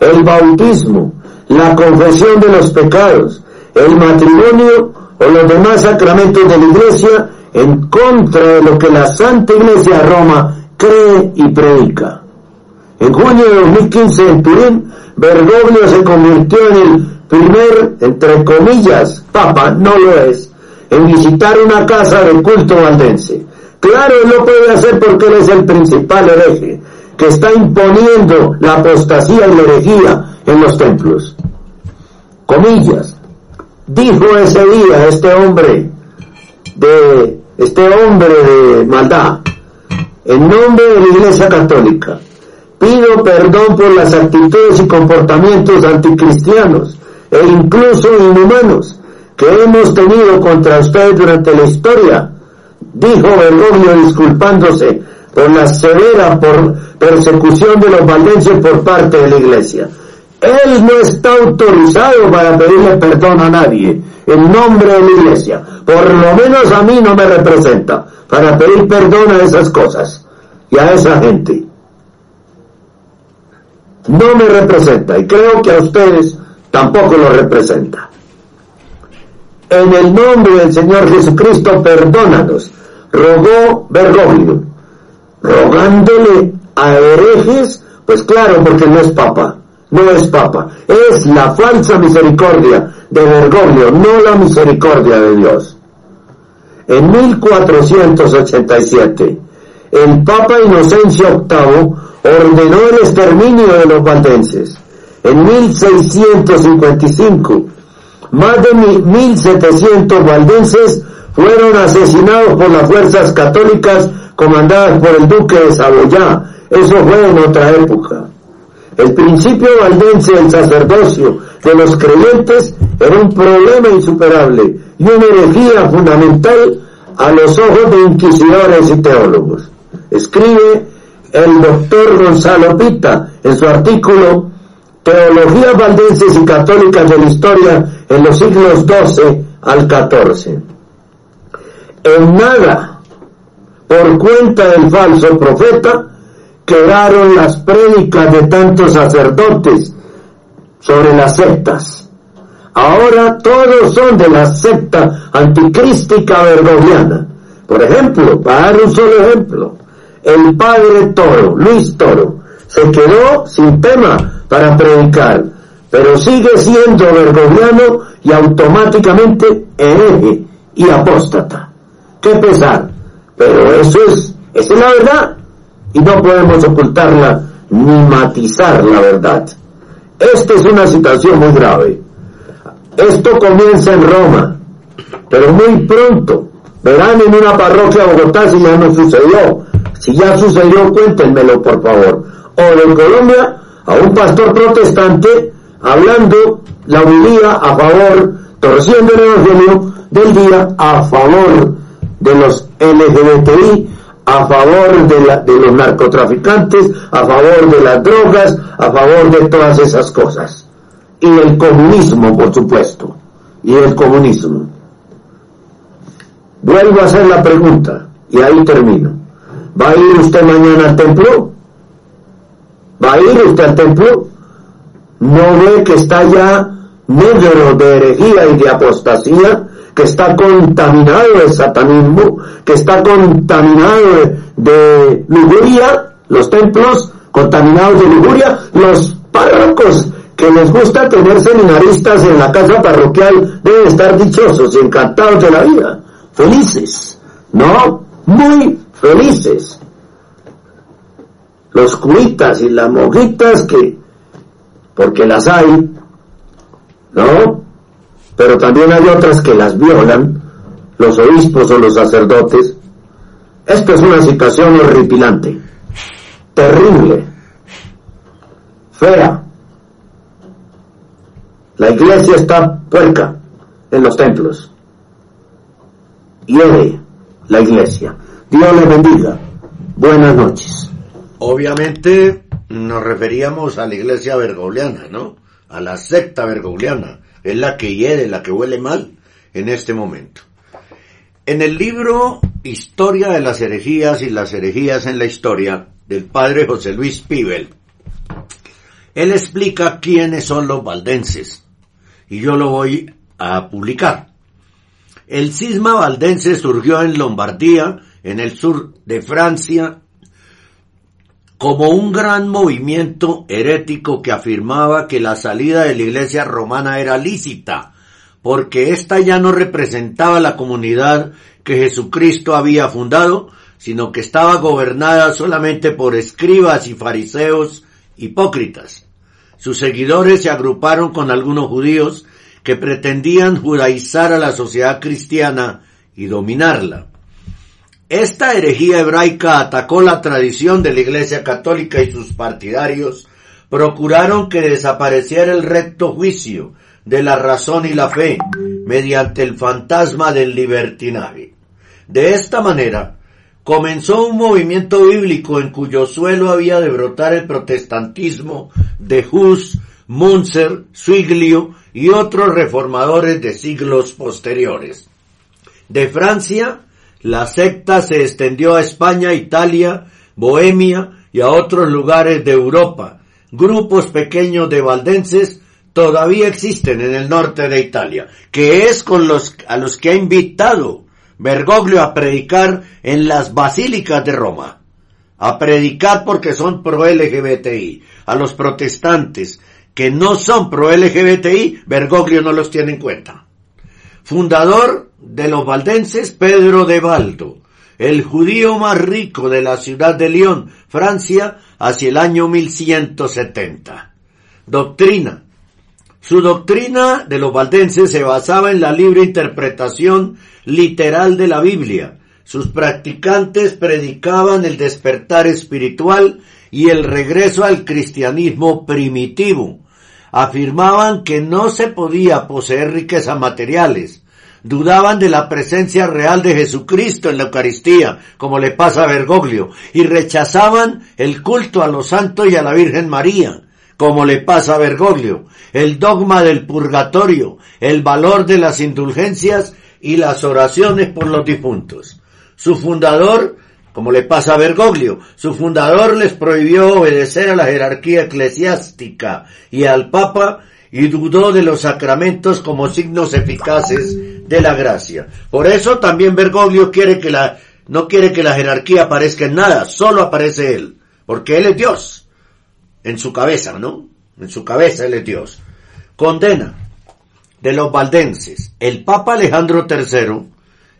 el bautismo, la confesión de los pecados, el matrimonio o los demás sacramentos de la Iglesia en contra de lo que la Santa Iglesia Roma cree y predica. En junio de 2015 en Turín, Bergoglio se convirtió en el primer, entre comillas, papa, no lo es, en visitar una casa de culto valdense. Claro, lo puede hacer porque él es el principal hereje, que está imponiendo la apostasía y la herejía en los templos. Comillas. Dijo ese día este hombre de este hombre de maldad, en nombre de la Iglesia Católica, pido perdón por las actitudes y comportamientos anticristianos e incluso inhumanos que hemos tenido contra ustedes durante la historia, dijo Bergoglio disculpándose por la severa por persecución de los valdenses por parte de la iglesia. Él no está autorizado para pedirle perdón a nadie en nombre de la iglesia. Por lo menos a mí no me representa para pedir perdón a esas cosas y a esa gente. No me representa y creo que a ustedes tampoco lo representa. En el nombre del Señor Jesucristo, perdónanos, rogó Bergoglio, rogándole a herejes, pues claro, porque no es papa, no es papa, es la falsa misericordia de Bergoglio, no la misericordia de Dios. En 1487, el Papa Inocencio VIII ordenó el exterminio de los valdenses. En 1655, más de 1700 valdenses fueron asesinados por las fuerzas católicas comandadas por el duque de Saboyá. Eso fue en otra época. El principio valdense del sacerdocio de los creyentes era un problema insuperable y una herejía fundamental a los ojos de inquisidores y teólogos. Escribe el doctor Gonzalo Pita en su artículo Teologías valdenses y católicas de la historia en los siglos XII al XIV. En nada, por cuenta del falso profeta, quedaron las prédicas de tantos sacerdotes sobre las sectas. Ahora todos son de la secta anticrística vergoriana. Por ejemplo, para dar un solo ejemplo, el padre Toro, Luis Toro, se quedó sin tema para predicar, pero sigue siendo vergoriano y automáticamente hereje y apóstata. Qué pesar, pero eso es, esa es la verdad y no podemos ocultarla ni matizar la verdad. Esta es una situación muy grave. Esto comienza en Roma, pero muy pronto verán en una parroquia de Bogotá si ya no sucedió. Si ya sucedió, cuéntenmelo por favor. O de Colombia a un pastor protestante hablando la humilía a favor, torciendo el evangelio del día a favor de los LGBTI, a favor de, los narcotraficantes, a favor de las drogas, a favor de todas esas cosas. Y el comunismo, por supuesto. Y el comunismo. Vuelvo a hacer la pregunta, y ahí termino. ¿Va a ir usted mañana al templo? ¿Va a ir usted al templo? ¿No ve que está ya negro de herejía y de apostasía? Que está contaminado de satanismo, que está contaminado de, lujuria, los templos contaminados de lujuria, los párrocos que les gusta tener seminaristas en la casa parroquial deben estar dichosos encantados de la vida, felices, ¿no? Muy felices. Los curitas y las monjitas que, porque las hay, ¿no? Pero también hay otras que las violan, los obispos o los sacerdotes. Esto es una situación horripilante, terrible, fea. La iglesia está puerca en los templos. Hiere la iglesia. Dios le bendiga. Buenas noches. Obviamente nos referíamos a la iglesia bergogliana, ¿no? A la secta bergogliana es la que hiede, la que huele mal en este momento. En el libro Historia de las herejías y las herejías en la historia del padre José Luis Pibel, él explica quiénes son los valdenses y yo lo voy a publicar. El cisma valdense surgió en Lombardía, en el sur de Francia, como un gran movimiento herético que afirmaba que la salida de la iglesia romana era lícita, porque ésta ya no representaba la comunidad que Jesucristo había fundado, sino que estaba gobernada solamente por escribas y fariseos hipócritas. Sus seguidores se agruparon con algunos judíos que pretendían judaizar a la sociedad cristiana y dominarla. Esta herejía hebraica atacó la tradición de la Iglesia Católica y sus partidarios procuraron que desapareciera el recto juicio, de la razón y la fe mediante el fantasma del libertinaje. De esta manera, comenzó un movimiento bíblico en cuyo suelo había de brotar el protestantismo de Hus, Munzer, Suiglio y otros reformadores de siglos posteriores. De Francia, la secta se extendió a España, Italia, Bohemia y a otros lugares de Europa. Grupos pequeños de valdenses todavía existen en el norte de Italia, que es con los a los que ha invitado Bergoglio a predicar en las basílicas de Roma. A predicar porque son pro LGBTI. A los protestantes que no son pro LGBTI, Bergoglio no los tiene en cuenta. Fundador de los valdenses, Pedro de Baldo, el judío más rico de la ciudad de Lyon, Francia, hacia el año 1170. Doctrina. Su doctrina de los valdenses se basaba en la libre interpretación literal de la Biblia. Sus practicantes predicaban el despertar espiritual y el regreso al cristianismo primitivo. Afirmaban que no se podía poseer riquezas materiales. Dudaban de la presencia real de Jesucristo en la Eucaristía, como le pasa a Bergoglio, y rechazaban el culto a los santos y a la Virgen María, como le pasa a Bergoglio, el dogma del purgatorio, el valor de las indulgencias y las oraciones por los difuntos. Su fundador, como le pasa a Bergoglio, su fundador les prohibió obedecer a la jerarquía eclesiástica y al Papa y dudó de los sacramentos como signos eficaces de la gracia. Por eso también Bergoglio quiere que la, no quiere que la jerarquía aparezca en nada, solo aparece él, porque él es Dios, en su cabeza, ¿no? En su cabeza él es Dios. Condena de los valdenses. El Papa Alejandro III,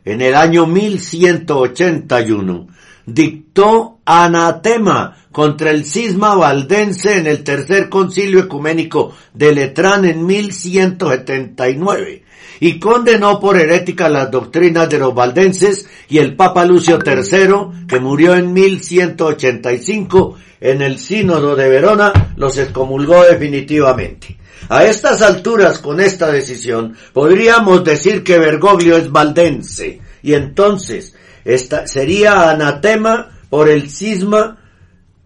en el año 1181, dictó anatema contra el cisma valdense en el tercer concilio ecuménico de Letrán en 1179 y condenó por herética las doctrinas de los valdenses y el Papa Lucio III, que murió en 1185 en el sínodo de Verona, los excomulgó definitivamente. A estas alturas, con esta decisión, podríamos decir que Bergoglio es valdense, y entonces esta sería anatema por el cisma,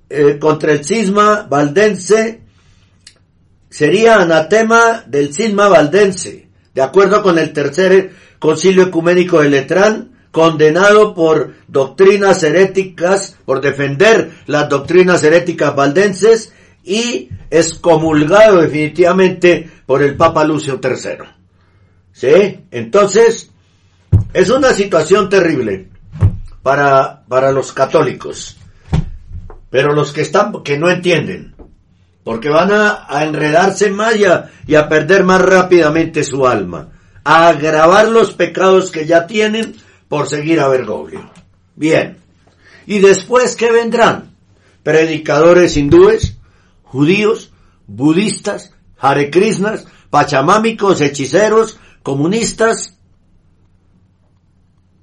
eh, contra el cisma valdense, sería anatema del cisma valdense, de acuerdo con el tercer concilio ecuménico de Letrán, condenado por doctrinas heréticas, por defender las doctrinas heréticas valdenses y excomulgado definitivamente por el Papa Lucio III. ¿Sí? Entonces, es una situación terrible para, para los católicos. Pero los que están, que no entienden, porque van a, enredarse más y a, y a perder más rápidamente su alma, a agravar los pecados que ya tienen por seguir a Bergoglio. Bien. ¿Y después qué vendrán? Predicadores hindúes, judíos, budistas, Hare Krishnas, pachamámicos, hechiceros, comunistas,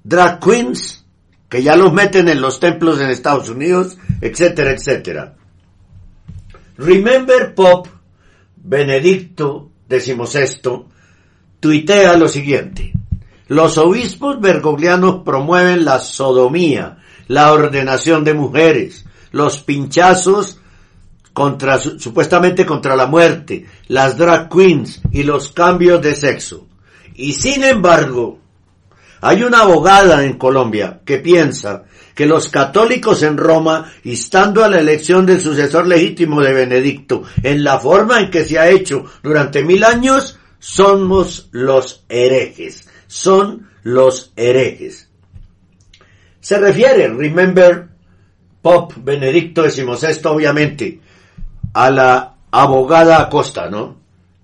drag queens, que ya los meten en los templos en Estados Unidos, etcétera, etcétera. Remember Pop, Benedicto XVI, tuitea lo siguiente. Los obispos bergoglianos promueven la sodomía, la ordenación de mujeres, los pinchazos contra, supuestamente contra la muerte, las drag queens y los cambios de sexo. Y sin embargo, hay una abogada en Colombia que piensa que los católicos en Roma, instando a la elección del sucesor legítimo de Benedicto en la forma en que se ha hecho durante mil años, somos los herejes. Son los herejes. Se refiere, remember, Pop Benedicto XVI, obviamente, a la abogada Acosta, ¿no?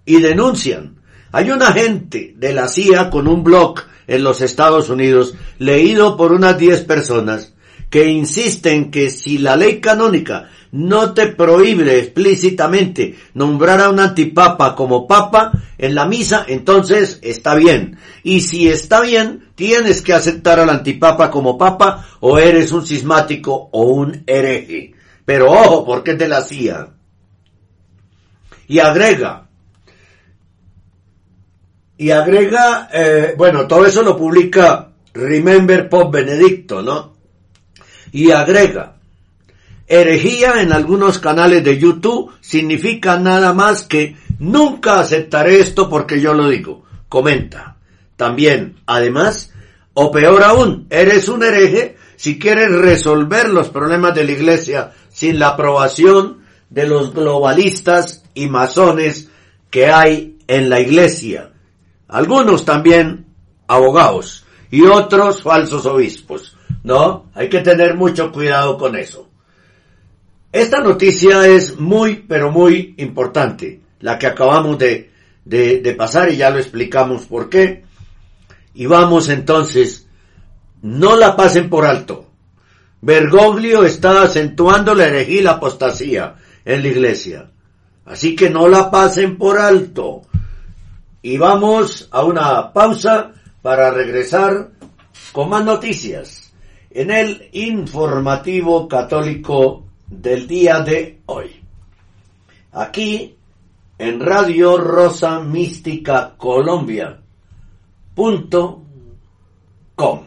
Y denuncian. Hay un agente de la CIA con un blog en los Estados Unidos, leído por unas 10 personas, que insisten que si la ley canónica no te prohíbe explícitamente nombrar a un antipapa como papa en la misa, entonces está bien. Y si está bien, tienes que aceptar al antipapa como papa o eres un cismático o un hereje. Pero ojo, porque de la CIA. Y agrega, Y agrega, eh, bueno, todo eso lo publica Remember Pop Benedicto, ¿no? Y agrega, herejía en algunos canales de YouTube significa nada más que nunca aceptaré esto porque yo lo digo. Comenta. También, además, o peor aún, eres un hereje si quieres resolver los problemas de la iglesia sin la aprobación de los globalistas y masones que hay en la iglesia. Algunos también abogados y otros falsos obispos. ¿No? Hay que tener mucho cuidado con eso. Esta noticia es muy, pero muy importante, la que acabamos de, de, pasar y ya lo explicamos por qué. Y vamos entonces, no la pasen por alto. Bergoglio está acentuando la herejía y la apostasía en la iglesia. Así que no la pasen por alto. Y vamos a una pausa para regresar con más noticias en el informativo católico del día de hoy. Aquí en Radio Rosa Mística Colombia punto com.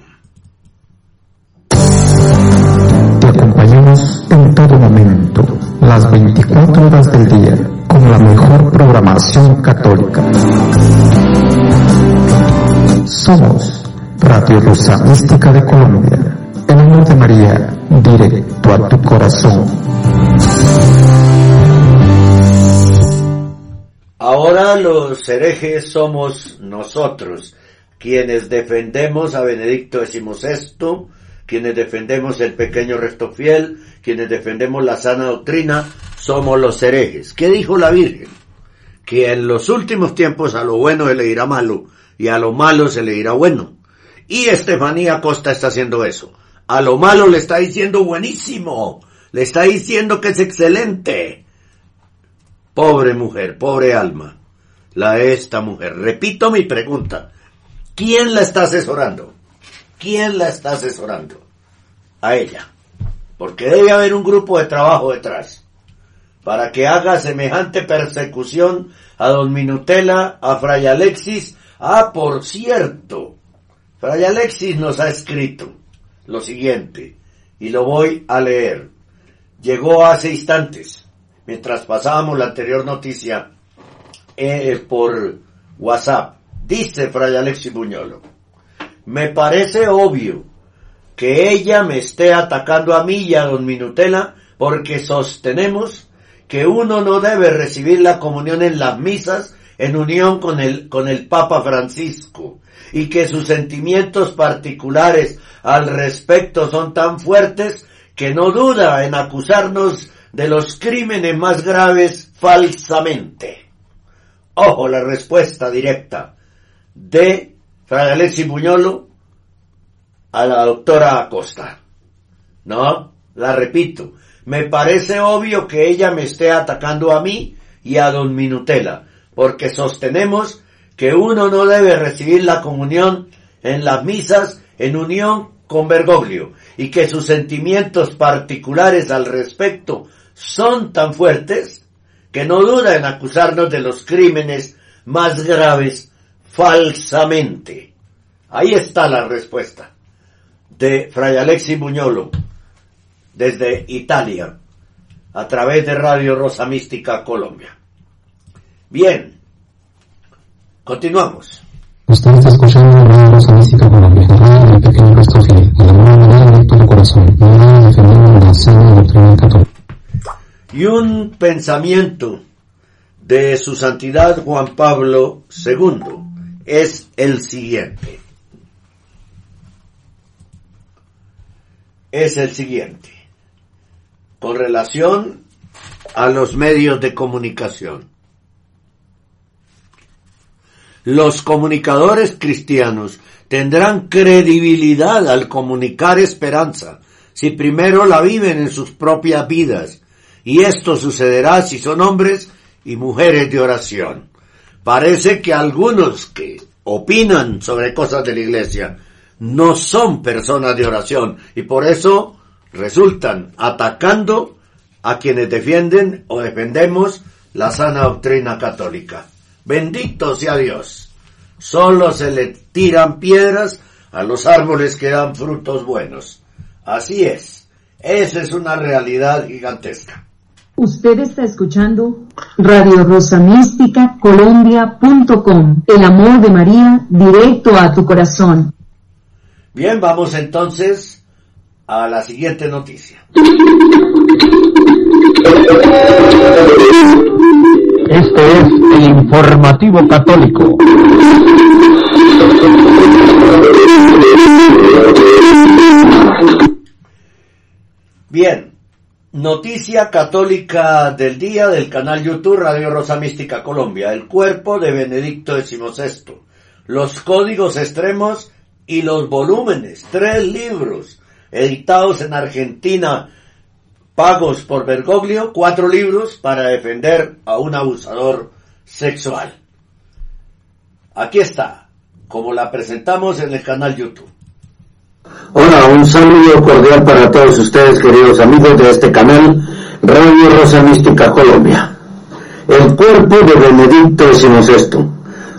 Te acompañamos en todo momento, las 24 horas del día, con la mejor programación católica. Somos Radio Rosa Mística de Colombia, el amor de María, directo a tu corazón. Ahora los herejes somos nosotros, quienes defendemos a Benedicto XVI, quienes defendemos el pequeño resto fiel, quienes defendemos la sana doctrina, somos los herejes. ¿Qué dijo la Virgen? Que en los últimos tiempos a lo bueno se le dirá malo y a lo malo se le dirá bueno. Y Estefanía Costa está haciendo eso. A lo malo le está diciendo buenísimo, le está diciendo que es excelente. Pobre mujer, pobre alma, la esta mujer. Repito mi pregunta. ¿Quién la está asesorando? ¿Quién la está asesorando? A ella. Porque debe haber un grupo de trabajo detrás para que haga semejante persecución a don Minutela, a Fray Alexis. Ah, por cierto, Fray Alexis nos ha escrito lo siguiente, y lo voy a leer. Llegó hace instantes, mientras pasábamos la anterior noticia eh, por WhatsApp. Dice Fray Alexis Buñolo, me parece obvio que ella me esté atacando a mí y a don Minutela porque sostenemos que uno no debe recibir la comunión en las misas en unión con el, con el Papa Francisco y que sus sentimientos particulares al respecto son tan fuertes que no duda en acusarnos de los crímenes más graves falsamente. Ojo la respuesta directa de Fray Alexis Buñolo a la doctora Acosta. No, la repito, me parece obvio que ella me esté atacando a mí y a don Minutela, porque sostenemos que uno no debe recibir la comunión en las misas en unión con Bergoglio y que sus sentimientos particulares al respecto son tan fuertes que no duda en acusarnos de los crímenes más graves falsamente. Ahí está la respuesta de Fray Alexis Buñolo desde Italia a través de Radio Rosa Mística Colombia. Bien, continuamos. Usted está escuchando Radio Rosa Mística Colombia, la radio del pequeño Cristo fiel, el amor de María directo a tu corazón, la radio defendiendo la sana doctrina católica. Y un pensamiento de su santidad Juan Pablo II es el siguiente. Es el siguiente. Con relación a los medios de comunicación. Los comunicadores cristianos tendrán credibilidad al comunicar esperanza si primero la viven en sus propias vidas. Y esto sucederá si son hombres y mujeres de oración. Parece que algunos que opinan sobre cosas de la iglesia no son personas de oración y por eso resultan atacando a quienes defienden o defendemos la sana doctrina católica. Bendito sea Dios. solo se le tiran piedras a los árboles que dan frutos buenos. Así es, esa es una realidad gigantesca. Usted está escuchando Radio Rosa Mística Colombia.com. El amor de María directo a tu corazón. Bien, vamos entonces a la siguiente noticia. Este es el informativo católico. Bien, noticia católica del día del canal YouTube Radio Rosa Mística Colombia. El cuerpo de Benedicto XVI. Los códigos extremos y los volúmenes. Tres libros editados en Argentina pagos por Bergoglio, cuatro libros para defender a un abusador sexual. Aquí está, como la presentamos en el canal YouTube. Hola, un saludo cordial para todos ustedes, queridos amigos de este canal, Radio Rosa Mística Colombia. El cuerpo de Benedicto XVI,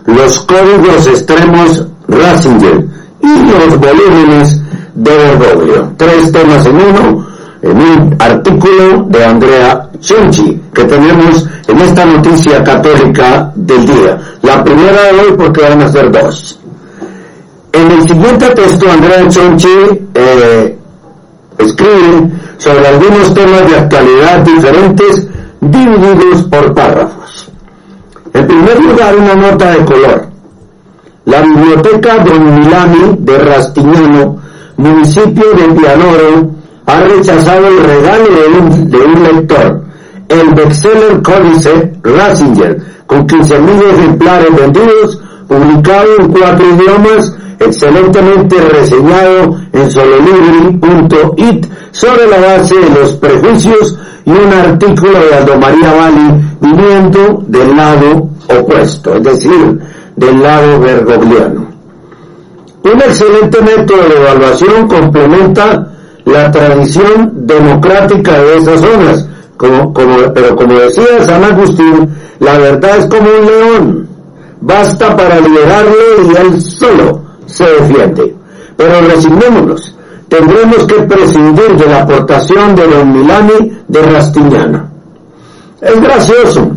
los códigos extremos Ratzinger y los volúmenes de Bergoglio. Tres temas en uno, en un artículo de Andrea Chonchi que tenemos en esta noticia católica del día. La primera de hoy porque van a ser dos. En el siguiente texto, Andrea Chonchi eh, escribe sobre algunos temas de actualidad diferentes divididos por párrafos. En primer lugar, una nota de color. La biblioteca Don Milani de Rastignano, municipio de Pianoro, ha rechazado el regalo de un, lector, el bestseller Códice Ratzinger, con 15.000 ejemplares vendidos, publicado en cuatro idiomas, excelentemente reseñado en sololibri.it sobre la base de los prejuicios y un artículo de Aldo María Valli viniendo del lado opuesto, es decir, del lado bergogliano. Un excelente método de evaluación complementa la tradición democrática de esas zonas, como, pero como decía San Agustín, la verdad es como un león, basta para liberarle y él solo se defiende. Pero resignémonos, tendremos que prescindir de la aportación de don Milani de Rastignano. Es gracioso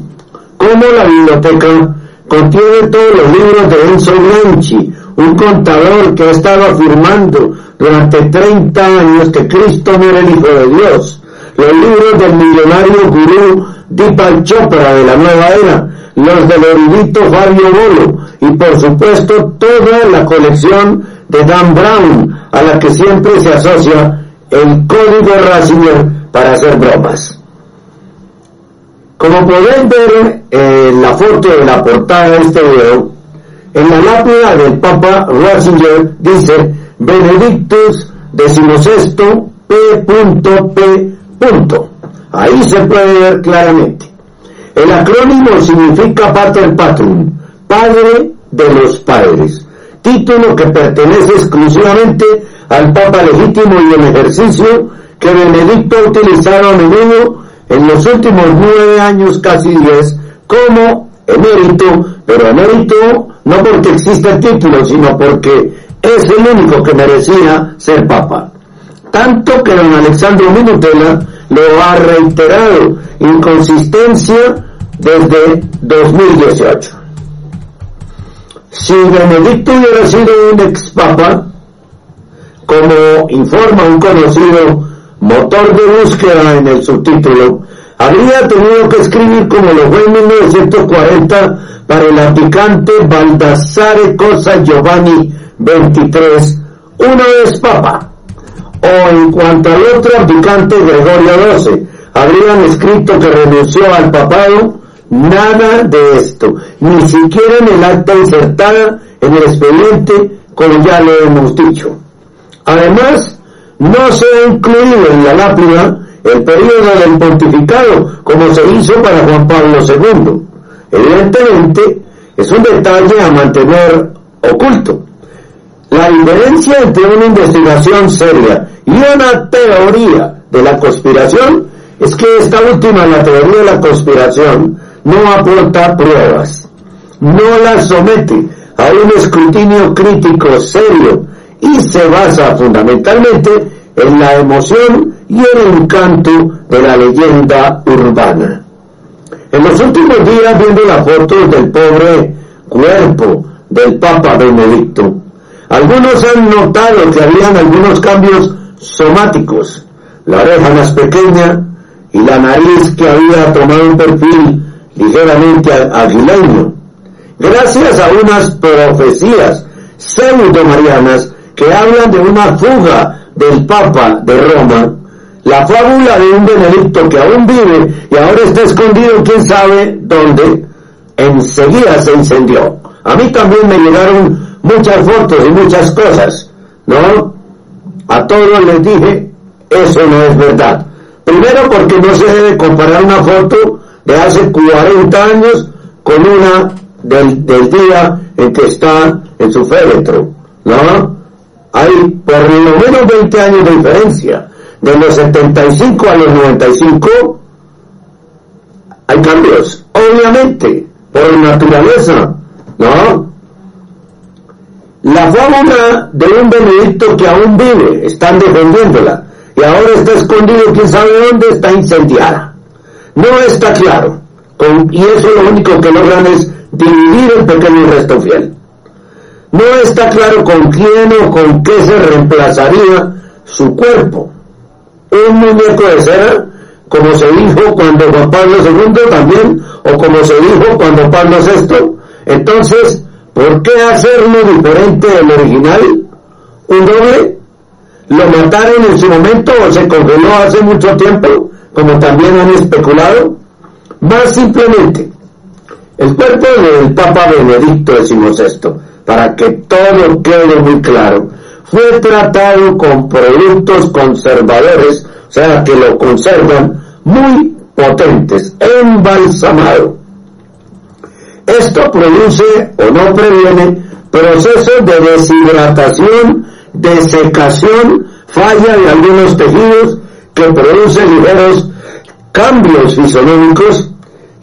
cómo la biblioteca contiene todos los libros de Enzo Bianchi, un contador que ha estado afirmando durante 30 años que Cristo no era el Hijo de Dios. Los libros del millonario gurú Deepak Chopra de la nueva era, los del erudito Fabio Bolo y por supuesto toda la colección de Dan Brown a la que siempre se asocia el código Ratzinger para hacer bromas. Como pueden ver en la foto de la portada de este video, en la lápida del Papa Ratzinger dice Benedictus XVI P.P. Ahí se puede ver claramente. El acrónimo significa Pater Patrum, Padre de los Padres, título que pertenece exclusivamente al Papa legítimo y en ejercicio que Benedicto ha utilizado a menudo en los últimos nueve años, casi diez, como emérito, pero emérito no porque exista el título, sino porque es el único que merecía ser papa. Tanto que don Alexandro Minutela lo ha reiterado, inconsistencia desde 2018. Si Benedicto hubiera sido un ex papa, como informa un conocido motor de búsqueda en el subtítulo, habría tenido que escribir como lo fue en 1940 para el aplicante Baldassare Cosa Giovanni 23, una vez papa. O en cuanto al otro abdicante Gregorio XII, habrían escrito que renunció al papado, nada de esto, ni siquiera en el acta insertada en el expediente, como ya lo hemos dicho. Además, no se ha incluido en la lápida el periodo del pontificado, como se hizo para Juan Pablo II. Evidentemente, es un detalle a mantener oculto. La diferencia entre una investigación seria y una teoría de la conspiración es que esta última, la teoría de la conspiración, no aporta pruebas, no las somete, a un escrutinio crítico serio y se basa fundamentalmente en la emoción y el encanto de la leyenda urbana. En los últimos días, viendo la foto del pobre cuerpo del Papa Benedicto, algunos han notado que habían algunos cambios somáticos, la oreja más pequeña y la nariz que había tomado un perfil ligeramente aguileño, gracias a unas profecías pseudo-marianas que hablan de una fuga del Papa de Roma, la fábula de un Benedicto que aún vive y ahora está escondido quién sabe dónde, enseguida se incendió. A mí también me llegaron muchas fotos y muchas cosas, ¿no? A todos les dije, eso no es verdad. Primero porque no se debe comparar una foto de hace 40 años con una del, del día en que está en su féretro, ¿no? Hay por lo menos 20 años de diferencia. De los 75 a los 95 hay cambios, obviamente, por naturaleza, ¿no? La fábula de un Benedicto que aún vive, están defendiéndola, y ahora está escondido, quién sabe dónde, está incendiada. No está claro, y eso lo único que logran es dividir el pequeño resto fiel. No está claro con quién o con qué se reemplazaría su cuerpo. Un muñeco de cera, como se dijo cuando Juan Pablo II también, o como se dijo cuando Pablo VI. Entonces, ¿por qué hacerlo diferente del original? ¿Un doble? ¿Lo mataron en su momento o se congeló hace mucho tiempo, como también han especulado? Más simplemente, el cuerpo del Papa Benedicto XVI para que todo quede muy claro, fue tratado con productos conservadores, o sea, que lo conservan muy potentes, embalsamado. Esto produce o no previene procesos de deshidratación, desecación, falla de algunos tejidos que produce ligeros cambios fisionómicos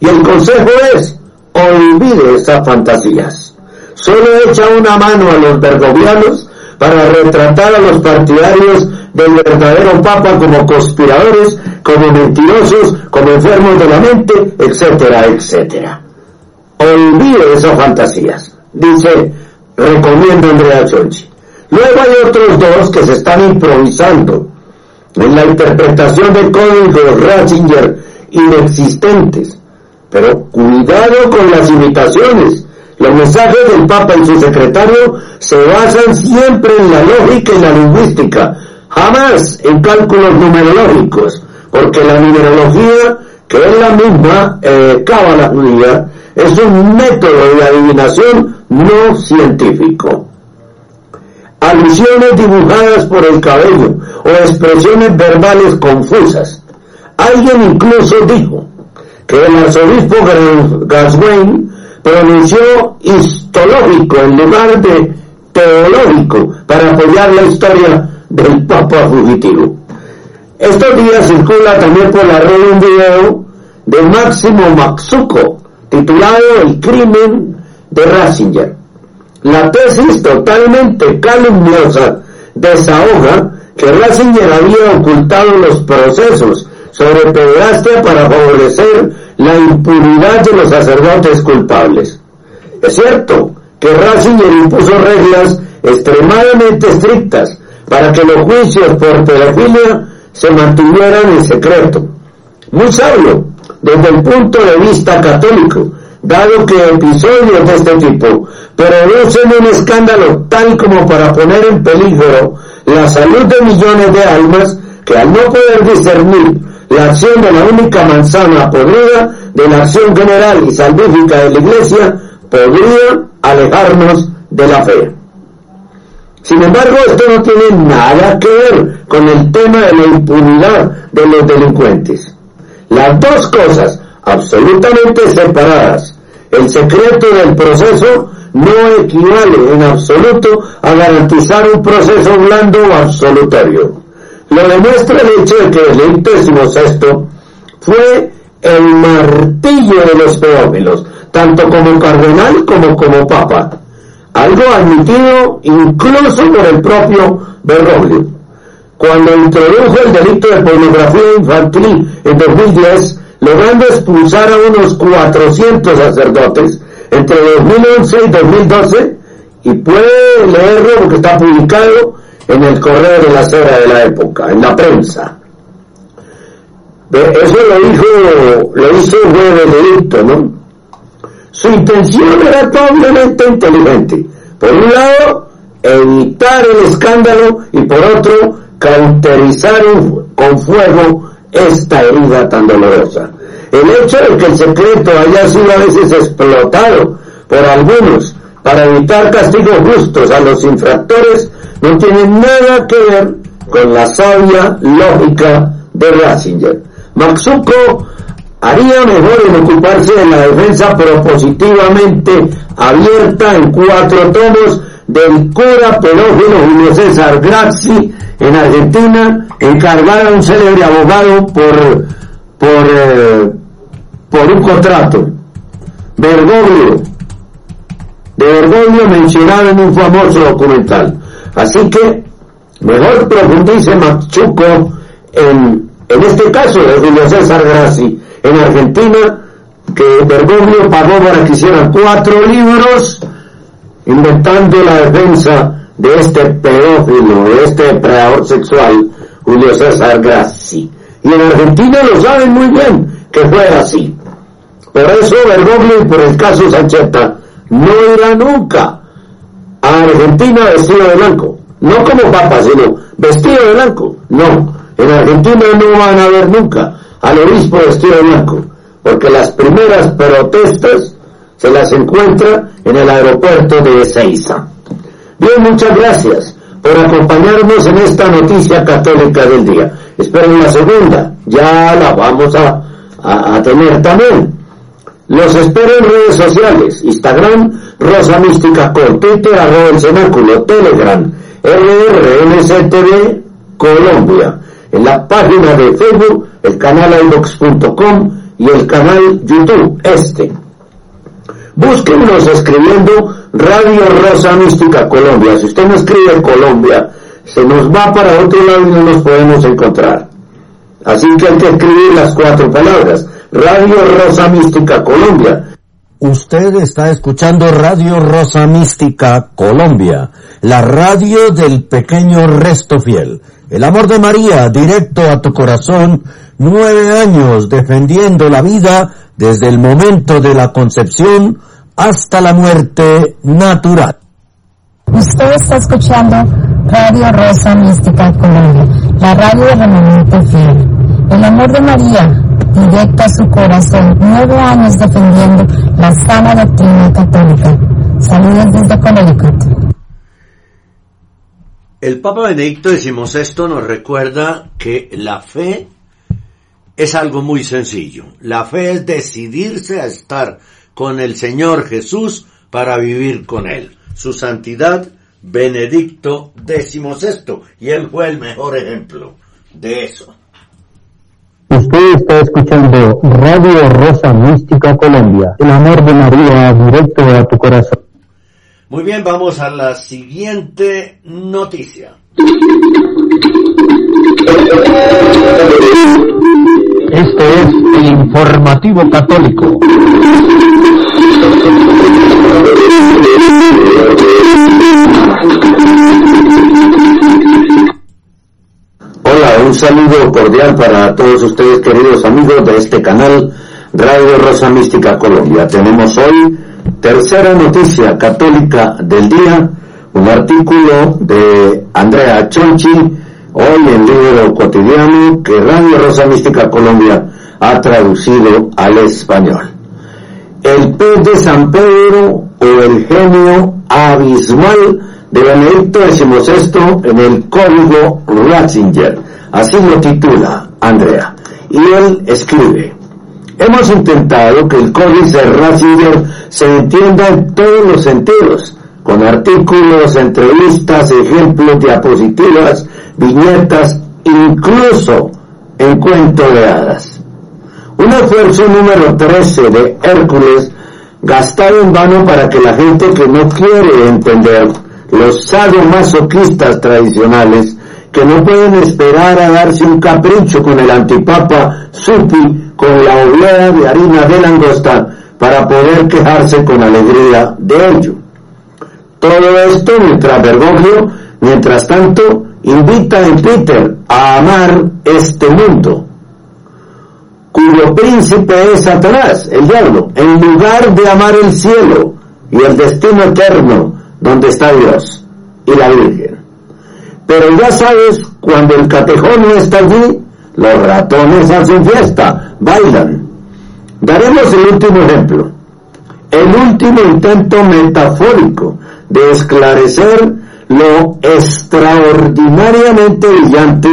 y el consejo es olvide esas fantasías. Solo echa una mano a los vergovianos para retratar a los partidarios del verdadero Papa como conspiradores, como mentirosos, como enfermos de la mente, etcétera, etcétera. Olvide esas fantasías, dice, recomienda Andrea Chonchi. Luego hay otros dos que se están improvisando en la interpretación de códigos Ratzinger inexistentes. Pero cuidado con las imitaciones, los mensajes del Papa y su secretario se basan siempre en la lógica y la lingüística, jamás en cálculos numerológicos, porque la numerología, que es la misma eh, cábala judía, es un método de adivinación no científico. Dibujadas por el cabello o expresiones verbales confusas. Alguien incluso dijo que el arzobispo Gaswain pronunció histológico en lugar de teológico para apoyar la historia del Papa fugitivo. Estos días circula también por la red un video de Máximo Maxuco titulado El crimen de Ratzinger. La tesis totalmente calumniosa desahoga que Ratzinger había ocultado los procesos sobre pederastia para favorecer la impunidad de los sacerdotes culpables. Es cierto que Ratzinger impuso reglas extremadamente estrictas para que los juicios por pedofilia se mantuvieran en secreto. Muy sabio desde el punto de vista católico, dado que episodios de este tipo producen un escándalo tal como para poner en peligro la salud de millones de almas que al no poder discernir la acción de la única manzana podrida de la acción general y salvífica de la Iglesia podría alejarnos de la fe. Sin embargo, esto no tiene nada que ver con el tema de la impunidad de los delincuentes. Las dos cosas, absolutamente separadas, el secreto del proceso no equivale en absoluto a garantizar un proceso blando o absolutario. Lo demuestra el hecho de que el sexto fue el martillo de los pedófilos, tanto como cardenal como como papa. algo admitido incluso por el propio Bergoglio. Cuando introdujo el delito de pornografía infantil en 2010, logrando expulsar a unos 400 sacerdotes entre 2011 y 2012, y puede leerlo porque está publicado en el correo de la cera de la época, en la prensa. Eso lo dijo, lo hizo de delito, ¿no? Su intención era obviamente inteligente. Por un lado, evitar el escándalo y por otro, cauterizar con fuego esta herida tan dolorosa. El hecho de que el secreto haya sido a veces explotado por algunos para evitar castigos justos a los infractores no tiene nada que ver con la sabia lógica de Ratzinger. Maxuco haría mejor en ocuparse de la defensa propositivamente abierta en cuatro tomos del cura pedófilo Julio César Grazzi en Argentina, encargada a un célebre abogado por, por, eh, por un contrato. Bergoglio, de Bergoglio mencionado en un famoso documental. Así que, mejor profundice Machuco en, en este caso de Julio César Grassi, en Argentina, que Bergoglio pagó para que hicieran cuatro libros inventando la defensa de este pedófilo, de este depredador sexual, Julio César Grassi. Y en Argentina lo saben muy bien que fue así. Por eso Bergoglio y por el caso Sancheta no irá nunca a Argentina vestido de blanco. No como papa, sino vestido de blanco. No, en Argentina no van a ver nunca al obispo vestido de blanco, porque las primeras protestas se las encuentra en el aeropuerto de Ezeiza. Bien, muchas gracias por acompañarnos en esta noticia católica del día. Espero la segunda, ya la vamos a, a tener también. Los espero en redes sociales, Instagram, Rosa Mística con Twitter, arroba el cenáculo, Telegram, RRNCTV, Colombia. En la página de Facebook, el canal ibox.com y el canal YouTube, este. Búsquenos escribiendo Radio Rosa Mística Colombia. Si usted no escribe Colombia, se nos va para otro lado y no nos podemos encontrar. Así que hay que escribir las cuatro palabras. Radio Rosa Mística Colombia. Usted está escuchando Radio Rosa Mística Colombia, la radio del pequeño resto fiel. El amor de María, directo a tu corazón, nueve años defendiendo la vida desde el momento de la concepción hasta la muerte natural. Usted está escuchando Radio Rosa Mística Colombia, la radio del remanente fiel. El amor de María, directo a su corazón, nueve años defendiendo la sana doctrina católica. Saludos desde Connecticut. El Papa Benedicto XVI nos recuerda que la fe es algo muy sencillo. La fe es decidirse a estar con el Señor Jesús para vivir con Él. Su santidad, Benedicto XVI. Y Él fue el mejor ejemplo de eso. Usted está escuchando Radio Rosa Mística Colombia, el amor de María directo a tu corazón. Muy bien, vamos a la siguiente noticia. Este es el informativo católico. Un saludo cordial para todos ustedes queridos amigos de este canal Radio Rosa Mística Colombia. Tenemos hoy tercera noticia católica del día, un artículo de Andrea Chonchi, hoy en libro cotidiano que Radio Rosa Mística Colombia ha traducido al español. El pez de San Pedro o el genio abismal de Benedicto XVI en el código Ratzinger. Así lo titula Andrea. Y él escribe, hemos intentado que el códice Ratzinger se entienda en todos los sentidos, con artículos, entrevistas, ejemplos, diapositivas, viñetas, incluso en cuento de hadas. Un esfuerzo número 13 de Hércules gastado en vano para que la gente que no quiere entender los sadomasoquistas tradicionales que no pueden esperar a darse un capricho con el antipapa Supi con la oblea de harina de langosta para poder quejarse con alegría de ello. Todo esto mientras Bergoglio, mientras tanto, invita a Peter a amar este mundo, cuyo príncipe es Satanás, el diablo, en lugar de amar el cielo y el destino eterno donde está Dios y la Virgen. Pero ya sabes, cuando el catejón no está allí, los ratones hacen fiesta, bailan. Daremos el último ejemplo, el último intento metafórico de esclarecer lo extraordinariamente brillante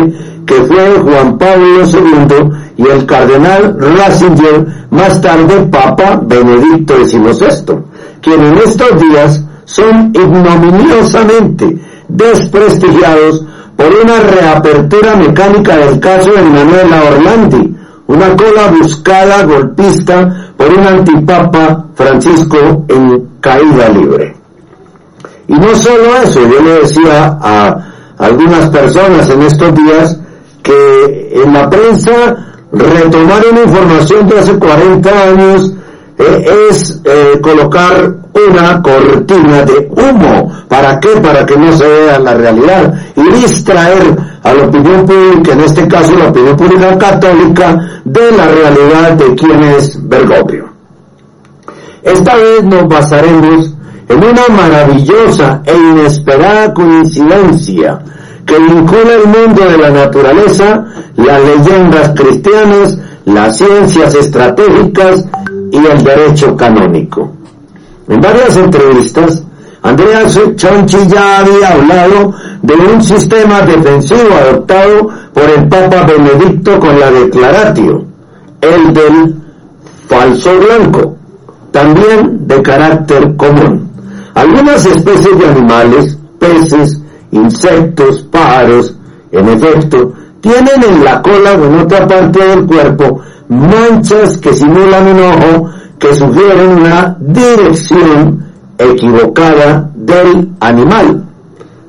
que fue Juan Pablo II y el cardenal Ratzinger, más tarde Papa Benedicto XVI, quienes en estos días son ignominiosamente desprestigiados por una reapertura mecánica del caso de Manuela Orlandi, una cola buscada golpista por un antipapa Francisco en caída libre. Y no solo eso, yo le decía a algunas personas en estos días que en la prensa retomar una información de hace 40 años eh, es eh, colocar una cortina de humo. ¿Para qué? Para que no se vea la realidad y distraer a la opinión pública, en este caso la opinión pública católica, de la realidad de quién es Bergoglio. Esta vez nos basaremos en una maravillosa e inesperada coincidencia que vincula el mundo de la naturaleza, las leyendas cristianas, las ciencias estratégicas y el derecho canónico. En varias entrevistas, Andrea Chonchi ya había hablado de un sistema defensivo adoptado por el Papa Benedicto con la Declaratio, el del falso blanco, también de carácter común. Algunas especies de animales, peces, insectos, pájaros, en efecto, tienen en la cola o en otra parte del cuerpo manchas que simulan un ojo que sugieren una dirección equivocada del animal.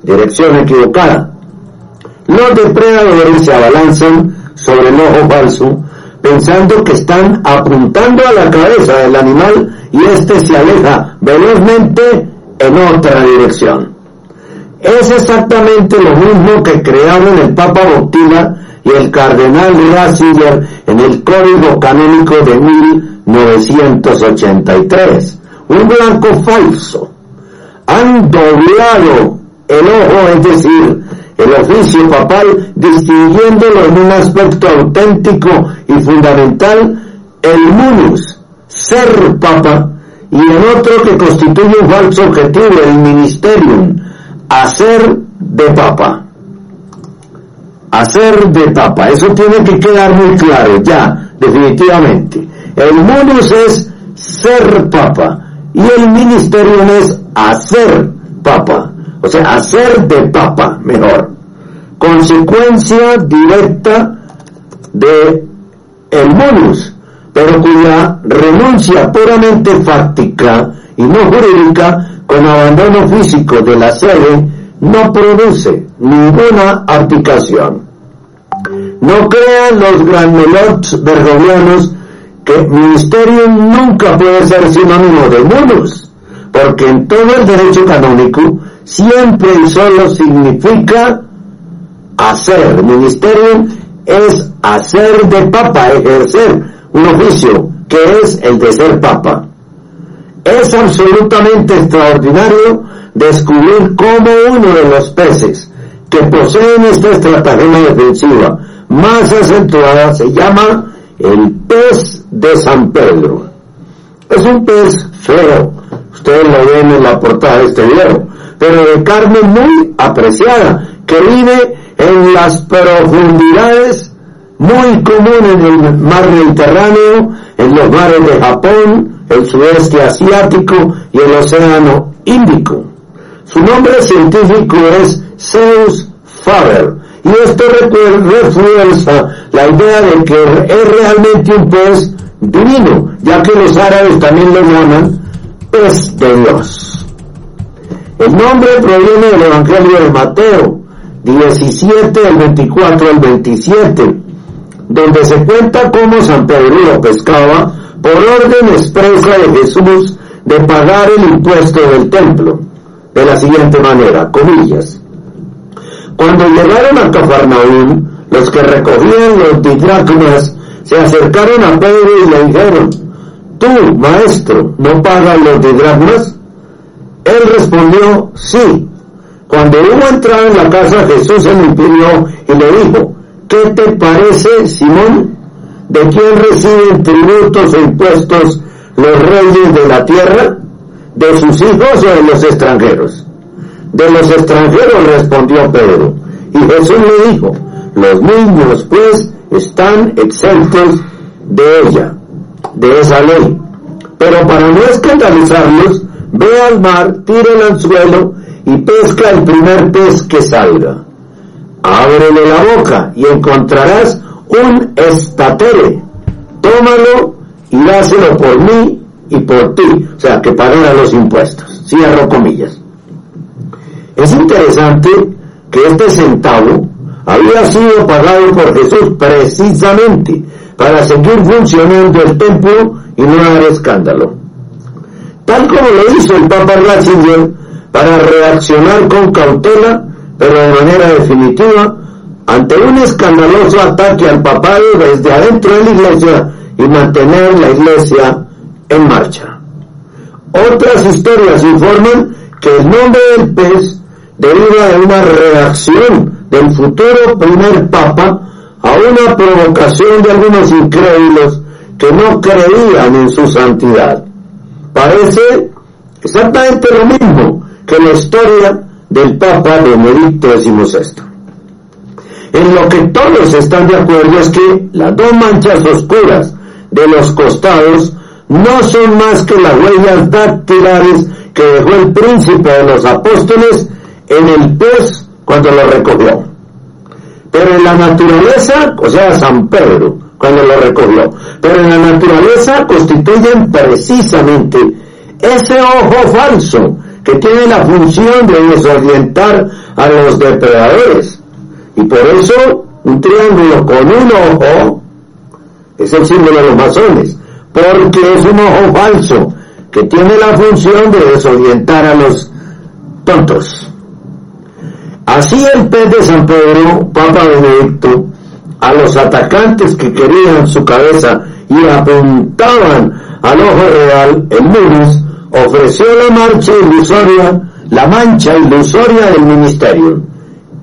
Dirección equivocada. Los depredadores se abalanzan sobre el ojo falso pensando que están apuntando a la cabeza del animal y éste se aleja velozmente en otra dirección. Es exactamente lo mismo que crearon el Papa Botila y el Cardenal Ratzinger en el Código Canónico de 1983. Un blanco falso. Han doblado el ojo, es decir, el oficio papal, distinguiéndolo en un aspecto auténtico y fundamental, el munus, ser papa, y en otro que constituye un falso objetivo, el ministerium, hacer de papa. Hacer de papa. Eso tiene que quedar muy claro ya, definitivamente. El munus es ser papa y el ministerio es hacer papa. O sea, hacer de papa mejor. Consecuencia directa de el munus pero cuya renuncia puramente fáctica y no jurídica con abandono físico de la sede no produce ninguna aplicación. No crean los granulots bergoglianos que ministerio nunca puede ser sinónimo de munus, porque en todo el derecho canónico siempre y solo significa hacer. Ministerio es hacer de papa, ejercer un oficio que es el de ser papa. Es absolutamente extraordinario descubrir cómo uno de los peces que poseen esta estratagema defensiva más acentuada se llama el pez de San Pedro. Es un pez feo, ustedes lo ven en la portada de este video, pero de carne muy apreciada, que vive en las profundidades muy común en el mar Mediterráneo, en los mares de Japón, el sudeste asiático y el océano Índico. Su nombre científico es Zeus faber y esto refuerza la idea de que es realmente un pez divino, ya que los árabes también lo llaman pez de Dios. El nombre proviene del Evangelio de Mateo 17, el 24 al 27, donde se cuenta cómo San Pedro lo pescaba por orden expresa de Jesús de pagar el impuesto del templo, de la siguiente manera, comillas. Cuando llegaron a Cafarnaúm, los que recogían los didracmas se acercaron a Pedro y le dijeron, tú, maestro, ¿no pagas los didracmas? Él respondió, sí. Cuando hubo entrado en la casa, Jesús se le impidió y le dijo, ¿qué te parece, Simón? ¿De quién reciben tributos e impuestos los reyes de la tierra? ¿De sus hijos o de los extranjeros? De los extranjeros respondió Pedro. Y Jesús le dijo, los niños pues están exentos de ella, de esa ley. Pero para no escandalizarlos, ve al mar, tira el anzuelo y pesca el primer pez que salga. Ábrele la boca y encontrarás un estatere. Tómalo y dáselo por mí y por ti. O sea, que pagara los impuestos. Cierro comillas. Es interesante que este centavo había sido pagado por Jesús precisamente para seguir funcionando el templo y no dar escándalo. Tal como lo hizo el Papa Ratzinger para reaccionar con cautela, pero de manera definitiva, ante un escandaloso ataque al papado desde adentro de la iglesia y mantener la iglesia en marcha. Otras historias informan que el nombre del pez deriva de una reacción del futuro primer papa a una provocación de algunos incrédulos que no creían en su santidad. Parece exactamente lo mismo que la historia del Papa Benedicto XVI. En lo que todos están de acuerdo es que las dos manchas oscuras de los costados no son más que las huellas dactilares que dejó el príncipe de los apóstoles en el pez cuando lo recogió. Pero en la naturaleza, o sea, San Pedro, cuando lo recogió, pero en la naturaleza constituyen precisamente ese ojo falso que tiene la función de desorientar a los depredadores. Y por eso un triángulo con un ojo es el símbolo de los masones, porque es un ojo falso que tiene la función de desorientar a los tontos. Así el pez de San Pedro, Papa Benedicto, a los atacantes que querían su cabeza y apuntaban al ojo real, el Muris, ofreció la marcha ilusoria, la mancha ilusoria del ministerio.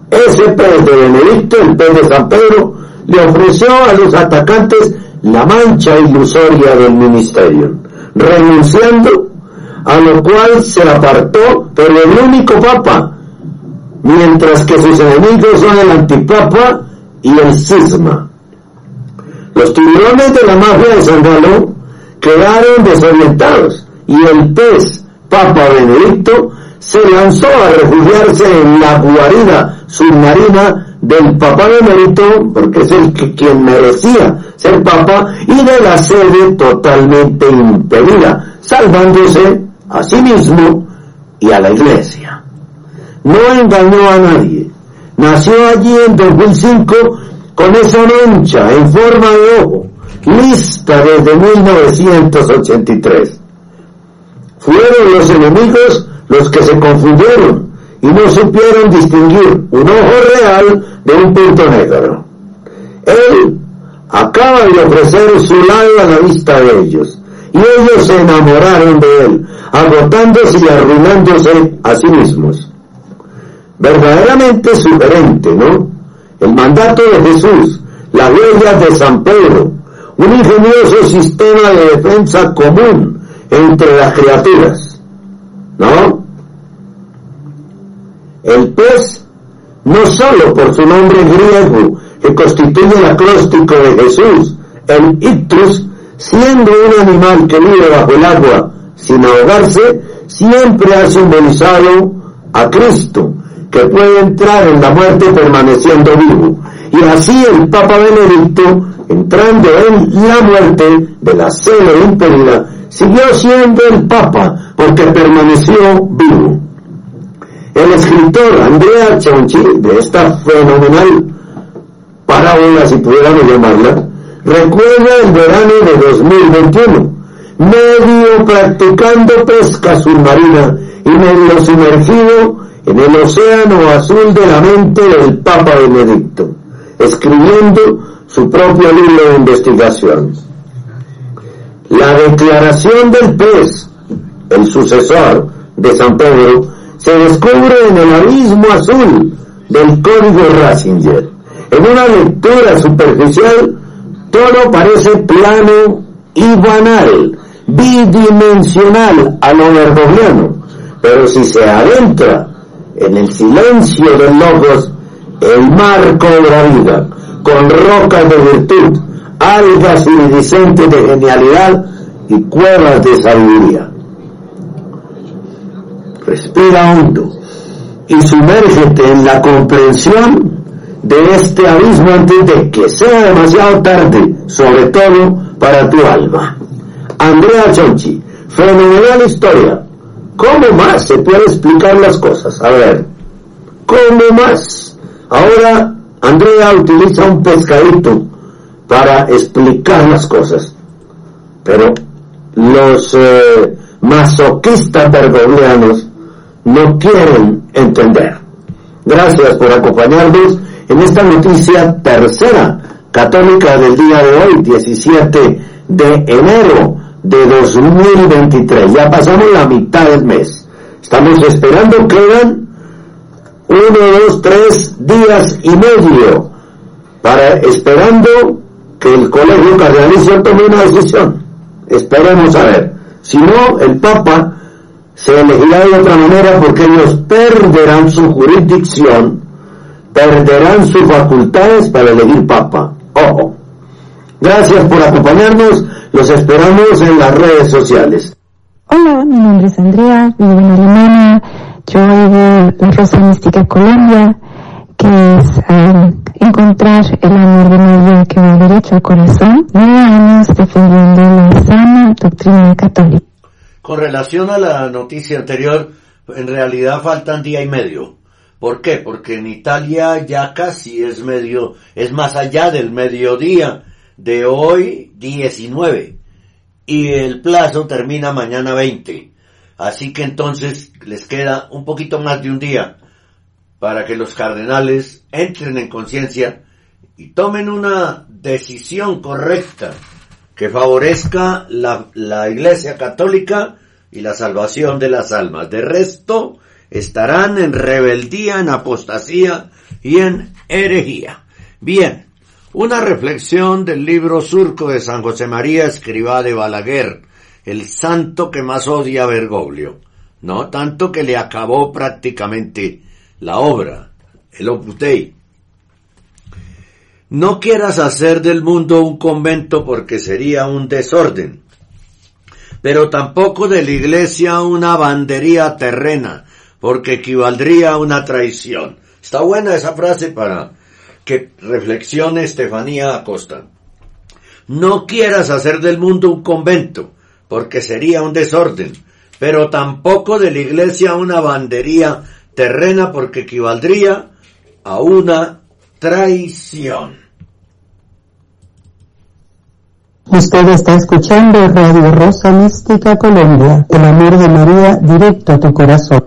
Ese pez de Benedicto, el pez de San Pedro, le ofreció a los atacantes la mancha ilusoria del ministerio, renunciando, a lo cual se apartó, pero el único papa, mientras que sus enemigos son el antipapa y el cisma. Los tiburones de la mafia de San Galo quedaron desorientados y el pez Papa Benedicto se lanzó a refugiarse en la guarida submarina del Papa Benedicto, porque es el que quien merecía ser Papa, y de la sede totalmente impedida, salvándose a sí mismo y a la iglesia. No engañó a nadie. Nació allí en 2005 con esa mancha en forma de ojo, lista desde 1983. Fueron los enemigos los que se confundieron y no supieron distinguir un ojo real de un punto negro. Él acaba de ofrecer su lado a la vista de ellos y ellos se enamoraron de él, agotándose y arruinándose a sí mismos. Verdaderamente sugerente, ¿no? El mandato de Jesús, las huellas de San Pedro, un ingenioso sistema de defensa común entre las criaturas, ¿no? El pez, no solo por su nombre griego, que constituye el acróstico de Jesús, el ictus, siendo un animal que vive bajo el agua sin ahogarse, siempre ha simbolizado a Cristo, que puede entrar en la muerte permaneciendo vivo. Y así el Papa Benedicto, entrando en la muerte de la cena impedida, siguió siendo el Papa porque permaneció vivo. El escritor Andrea Chonchi, de esta fenomenal parábola, si pudiéramos llamarla, recuerda el verano de 2021, medio practicando pesca submarina y medio sumergido en el océano azul de la mente del Papa Benedicto, escribiendo su propio libro de investigación. La declaración del pez, el sucesor de San Pedro, se descubre en el abismo azul del código Ratzinger. En una lectura superficial, todo parece plano y banal, bidimensional a lo vergoviano, pero si se adentra en el silencio de logos, el mar cobra vida, con rocas de virtud, algas iridiscentes de genialidad y cuevas de sabiduría. Respira hondo y sumérgete en la comprensión de este abismo antes de que sea demasiado tarde, sobre todo para tu alma. Andrea Chonchi, fenomenal historia. ¿Cómo más se puede explicar las cosas? A ver, ¿cómo más? Ahora Andrea utiliza un pescadito para explicar las cosas. Pero los eh, masoquistas bergoglianos no quieren entender. Gracias por acompañarnos en esta noticia tercera católica del día de hoy, 17 de enero de 2023. Ya pasamos la mitad del mes. Estamos esperando, quedan uno, dos, tres días y medio para esperando que el colegio cardenalicio tome una decisión. Esperemos a ver. Si no, el Papa se elegirá de otra manera porque ellos perderán su jurisdicción, perderán sus facultades para elegir Papa. Ojo. Gracias por acompañarnos. Los esperamos en las redes sociales. Hola, mi nombre es Andrea, vivo en Alemania. Yo oigo la Rosa Mística Colombia, que es um, encontrar el amor de María que va derecho al corazón. Nueve años defendiendo la sana doctrina católica. Con relación a la noticia anterior, en realidad faltan día y medio. ¿Por qué? Porque en Italia ya casi es medio, es más allá del mediodía de hoy 19 y el plazo termina mañana 20. Así que entonces les queda un poquito más de un día para que los cardenales entren en conciencia y tomen una decisión correcta que favorezca la, la Iglesia Católica y la salvación de las almas. De resto, estarán en rebeldía, en apostasía y en herejía. Bien, una reflexión del libro surco de San José María Escribá de Balaguer, el santo que más odia a Bergoglio, no tanto que le acabó prácticamente la obra, el Opus Dei. No quieras hacer del mundo un convento porque sería un desorden, pero tampoco de la iglesia una bandería terrena, porque equivaldría a una traición. Está buena esa frase para que reflexione Estefanía Acosta. No quieras hacer del mundo un convento, porque sería un desorden, pero tampoco de la iglesia una bandería terrena, porque equivaldría a una traición. Usted está escuchando Radio Rosa Mística Colombia, el amor de María directo a tu corazón.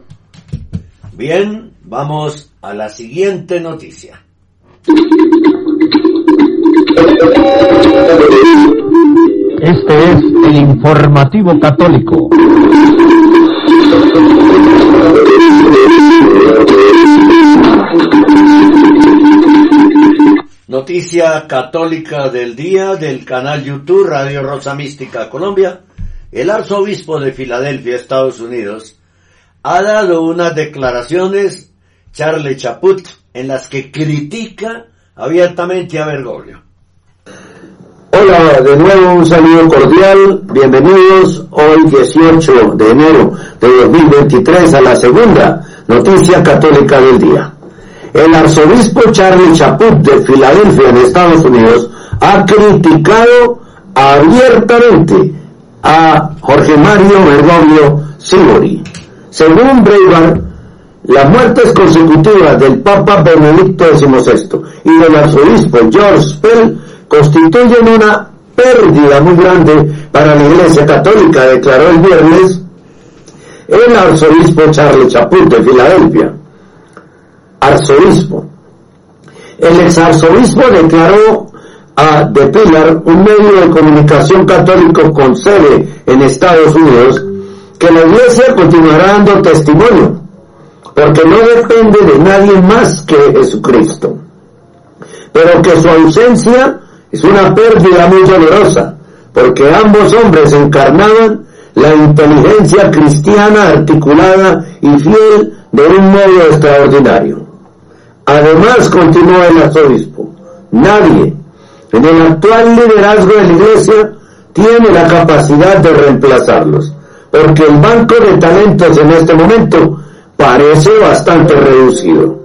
Bien, vamos a la siguiente noticia. Este es el informativo católico. Noticia católica del día del canal YouTube Radio Rosa Mística Colombia. El arzobispo de Filadelfia, Estados Unidos, ha dado unas declaraciones, Charles Chaput, en las que critica abiertamente a Bergoglio. Hola, de nuevo un saludo cordial, bienvenidos hoy 18 de enero de 2023 a la segunda noticia católica del día. El arzobispo Charlie Chaput de Filadelfia en Estados Unidos ha criticado abiertamente a Jorge Mario Bergoglio Sibori. Según Breitbart, las muertes consecutivas del Papa Benedicto XVI y del arzobispo George Spell constituyen una pérdida muy grande para la Iglesia Católica, declaró el viernes el arzobispo Charles Chaput de Filadelfia. Arzobispo. El exarzobispo declaró a The Pillar, un medio de comunicación católico con sede en Estados Unidos, que la Iglesia continuará dando testimonio, porque no depende de nadie más que de Jesucristo, pero que su ausencia es una pérdida muy dolorosa, porque ambos hombres encarnaban la inteligencia cristiana articulada y fiel de un modo extraordinario. Además, continuó el arzobispo, nadie en el actual liderazgo de la iglesia tiene la capacidad de reemplazarlos, porque el banco de talentos en este momento parece bastante reducido.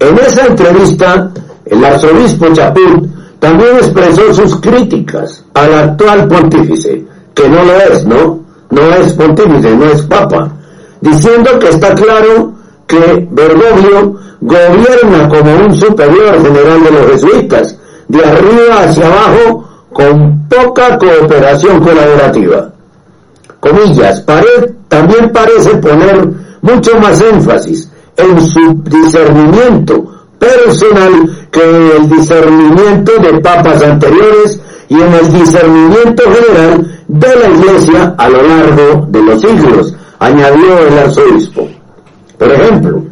En esa entrevista, el arzobispo Chaput también expresó sus críticas al actual pontífice, que no lo es, ¿no? No es pontífice, no es papa, diciendo que está claro que Bergoglio gobierna como un superior general de los jesuitas, de arriba hacia abajo, con poca cooperación colaborativa. Comillas, también parece poner mucho más énfasis en su discernimiento personal que en el discernimiento de papas anteriores y en el discernimiento general de la Iglesia a lo largo de los siglos, añadió el arzobispo. Por ejemplo,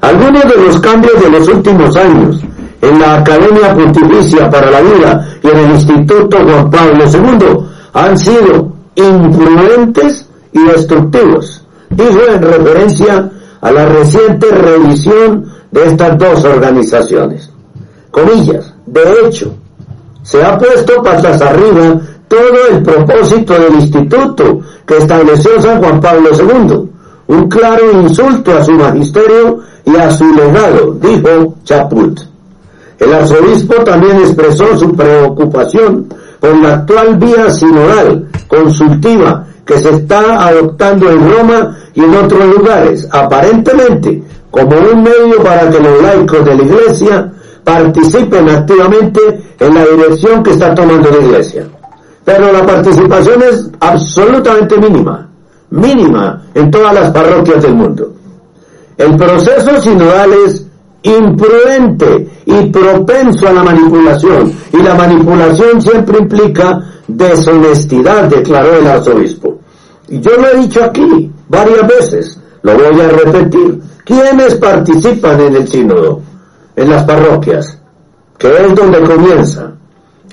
algunos de los cambios de los últimos años en la Academia Pontificia para la Vida y en el Instituto Juan Pablo II han sido imprudentes y destructivos, dijo en referencia a la reciente revisión de estas dos organizaciones. Comillas, de hecho, se ha puesto patas arriba todo el propósito del instituto que estableció San Juan Pablo II, un claro insulto a su magisterio y a su legado, dijo Chaput. El arzobispo también expresó su preocupación por la actual vía sinodal consultiva que se está adoptando en Roma y en otros lugares, aparentemente como un medio para que los laicos de la Iglesia participen activamente en la dirección que está tomando la Iglesia. Pero la participación es absolutamente mínima, mínima en todas las parroquias del mundo. El proceso sinodal es imprudente y propenso a la manipulación, y la manipulación siempre implica deshonestidad, declaró el arzobispo. Y yo lo he dicho aquí varias veces, lo voy a repetir. ¿Quiénes participan en el sínodo? En las parroquias, que es donde comienza.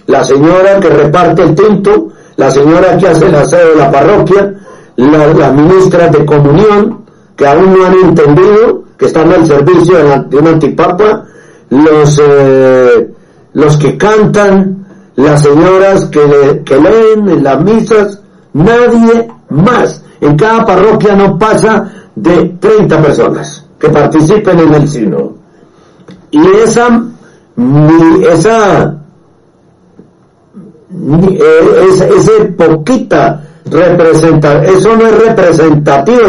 La señora que reparte el tinto, la señora que hace el aseo de la parroquia, las ministras de comunión, que aún no han entendido que están al servicio de, un antipapa, los, eh, los que cantan, las señoras que, que leen en las misas, nadie más. En cada parroquia no pasa de 30 personas que participen en el sino. Y esa, esa, eh, esa, ese poquita representa, eso no es representativo,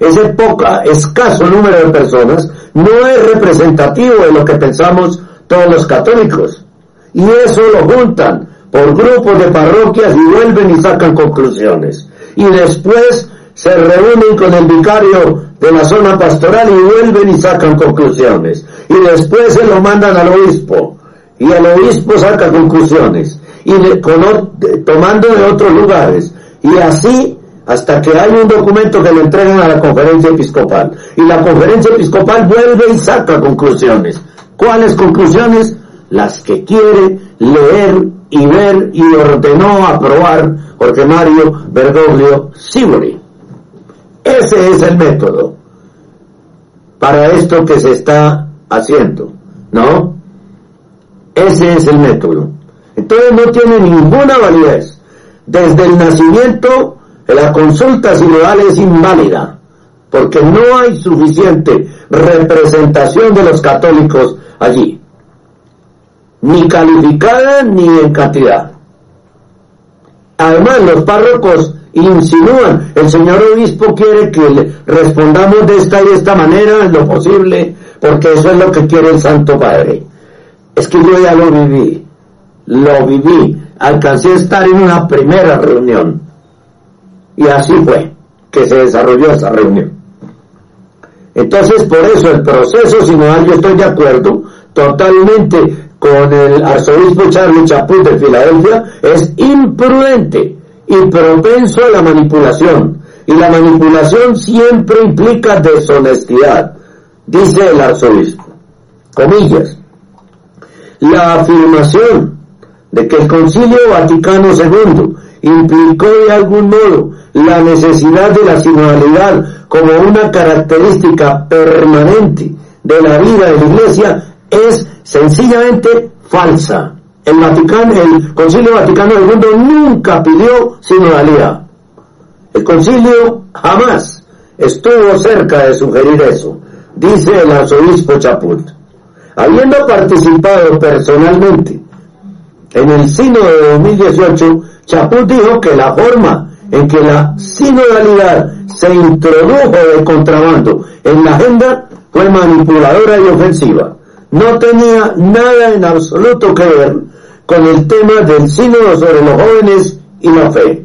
ese, poca, escaso número de personas no es representativo de lo que pensamos todos los católicos. Y eso lo juntan por grupos de parroquias y vuelven y sacan conclusiones. Y después se reúnen con el vicario de la zona pastoral y vuelven y sacan conclusiones. Y después se lo mandan al obispo. Y el obispo saca conclusiones. Y tomando de otros lugares. Y así hasta que hay un documento que le entregan a la conferencia episcopal. Y la conferencia episcopal vuelve y saca conclusiones. ¿Cuáles conclusiones? Las que quiere leer y ver y ordenó aprobar Jorge Mario Bergoglio Sibori. Ese es el método para esto que se está haciendo, ¿no? Ese es el método. Entonces no tiene ninguna validez. Desde el nacimiento, la consulta sinodal es inválida, porque no hay suficiente representación de los católicos allí, ni calificada ni en cantidad. Además, los párrocos insinúan, el señor obispo quiere que le respondamos de esta y de esta manera, en lo posible, porque eso es lo que quiere el Santo Padre. Es que yo ya lo viví, lo viví, alcancé a estar en una primera reunión. Y así fue que se desarrolló esa reunión. Entonces, por eso el proceso sinodal, yo estoy de acuerdo totalmente con el arzobispo Charlie Chaput de Filadelfia, es imprudente y propenso a la manipulación. Y la manipulación siempre implica deshonestidad, dice el arzobispo. Comillas. La afirmación que el Concilio Vaticano II implicó de algún modo la necesidad de la sinodalidad como una característica permanente de la vida de la Iglesia es sencillamente falsa. El Vaticano, el Concilio Vaticano II nunca pidió sinodalidad. El concilio jamás estuvo cerca de sugerir eso, dice el arzobispo Chaput. Habiendo participado personalmente en el sínodo de 2018, Chaput dijo que la forma en que la sinodalidad se introdujo de contrabando en la agenda fue manipuladora y ofensiva. No tenía nada en absoluto que ver con el tema del sínodo sobre los jóvenes y la fe.